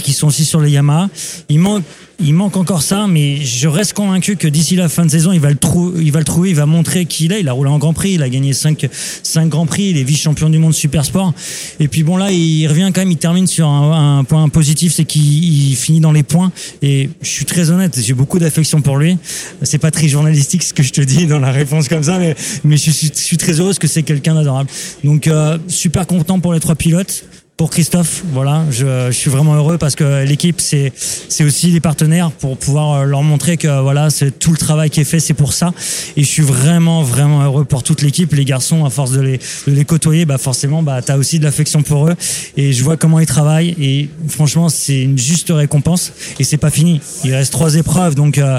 qui sont aussi sur les Yamaha. Il manque il manque encore ça, mais je reste convaincu que d'ici la fin de saison, il va le, trou- il va le trouver, il va montrer qui il est. Il a roulé en Grand Prix, il a gagné 5, cinq Grands Prix, il est vice-champion du monde super sport. Et puis bon là, il revient quand même, il termine sur un, un point positif, c'est qu'il il finit dans les points. Et je suis très honnête, j'ai beaucoup d'affection pour lui. C'est pas très journalistique ce que je te dis dans la réponse comme ça, mais, mais je, suis, je suis très heureuse que c'est quelqu'un d'adorable. Donc euh, super content pour les trois pilotes pour Christophe, voilà, je, suis vraiment heureux parce que l'équipe c'est c'est aussi les partenaires pour pouvoir euh, leur montrer que voilà c'est tout le travail qui est fait, c'est pour ça. Et je suis vraiment vraiment heureux pour toute l'équipe, les garçons à force de les de les côtoyer, bah forcément bah t'as aussi de l'affection pour eux. Et je vois comment ils travaillent. Et franchement c'est une juste récompense. Et c'est pas fini. Il reste trois épreuves. Donc euh,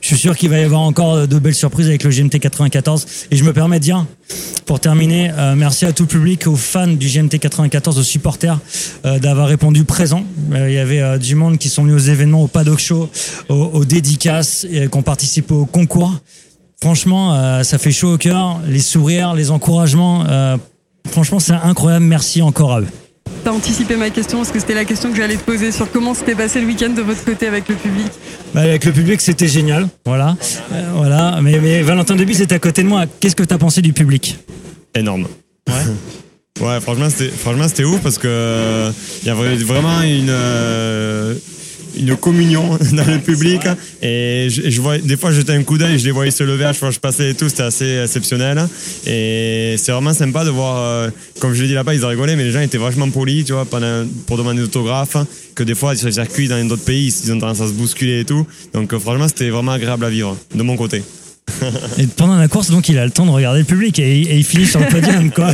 je suis sûr qu'il va y avoir encore de belles surprises avec le GMT 94 et je me permets de dire pour terminer, euh, merci à tout le public, aux fans du GMT 94, aux supporters euh, d'avoir répondu présent. Euh, Il y avait euh, du monde qui sont venus aux événements, au paddock show, aux, dédicaces, et qui ont participé au concours. Franchement, euh, ça fait chaud au cœur. Les sourires, les encouragements. euh, franchement, c'est incroyable. Merci encore à eux. T'as anticipé ma question parce que c'était la question que j'allais te poser sur comment s'était passé le week-end de votre côté avec le public. Bah, avec le public, c'était génial. Voilà. Euh, voilà. Mais, mais Valentin Deby, c'était à côté de moi. Qu'est-ce que tu as pensé du public? Énorme. Ouais. <laughs> ouais, franchement, c'était franchement c'était ouf parce que il y avait vraiment une euh, une communion <laughs> dans le public. Et je, vois des fois jetais un coup d'œil je les voyais se lever à chaque fois que je passais et tout c'était assez exceptionnel. Et c'est vraiment sympa de voir euh, comme je l'ai dit là-bas ils ont rigolé mais les gens étaient vachement polis tu vois pour demander des autographes que des fois sur les circuits dans d'autres pays ils ont tendance à se bousculer et tout. Donc euh, franchement c'était vraiment agréable à vivre de mon côté Et pendant la course, donc, il a le temps de regarder le public et, et il finit sur le podium, quoi.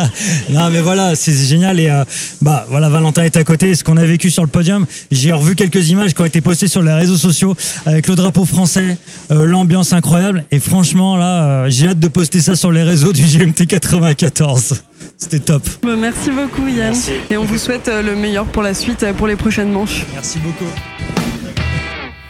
<laughs> non, mais voilà, c'est génial. Et euh, bah, voilà, Valentin est à côté. Ce qu'on a vécu sur le podium, j'ai revu quelques images qui ont été postées sur les réseaux sociaux avec le drapeau français, euh, l'ambiance incroyable. Et franchement, là, euh, j'ai hâte de poster ça sur les réseaux du GMT 94. C'était top. Bah, merci beaucoup Yann. Merci. Et on vous souhaite euh, le meilleur pour la suite, euh, pour les prochaines manches. Merci beaucoup.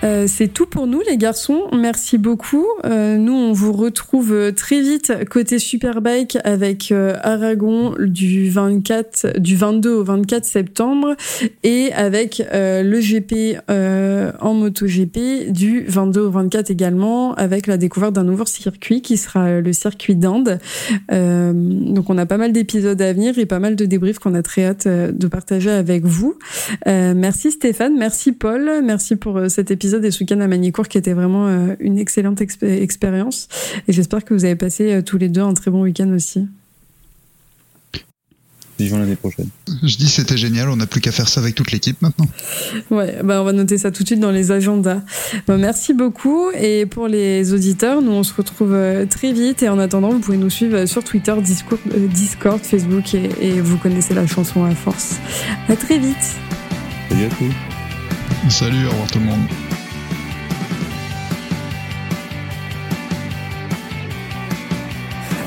Euh, c'est tout pour nous les garçons. Merci beaucoup. Euh, nous on vous retrouve très vite côté Superbike avec euh, Aragon du 24 du 22 au 24 septembre et avec euh, le GP en MotoGP du 22 au 24 également avec la découverte d'un nouveau circuit qui sera le circuit d'Inde. Donc on a pas mal d'épisodes à venir et pas mal de débriefs qu'on a très hâte de partager avec vous. Merci Stéphane, merci Paul, merci pour cet épisode et ce week-end à Manicourt qui était vraiment euh, une excellente exp- expérience. Et j'espère que vous avez passé euh, tous les deux un très bon week-end aussi. Vivons l'année prochaine. Je dis c'était génial, on n'a plus qu'à faire ça avec toute l'équipe maintenant. Ouais, bah on va noter ça tout de suite dans les agendas. Bon, merci beaucoup. Et pour les auditeurs, nous on se retrouve euh, très vite. Et en attendant, vous pouvez nous suivre sur Twitter, Discord, Discord Facebook et, et vous connaissez la chanson à force. À très vite. Salut à tous. Salut, au revoir tout le monde.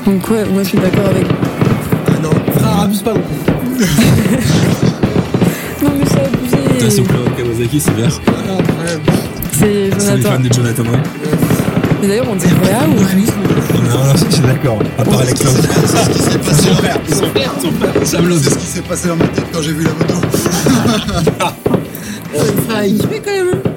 Donc ouais, moi je suis d'accord avec. Ah non, frère, abuse pas non plus. <laughs> Non mais c'est abusé. Attention, Kawasaki, c'est vert. C'est C'est les fans Jonathan. de Jonathan Ray. Mais d'ailleurs, on dit Réa ou Non, non, c'est d'accord. À part avec Claude. C'est ce qui s'est passé. Son frère, son frère, son Lose. C'est ce qui s'est passé dans ma tête quand j'ai vu la moto. Un frère équipé quand même. hein.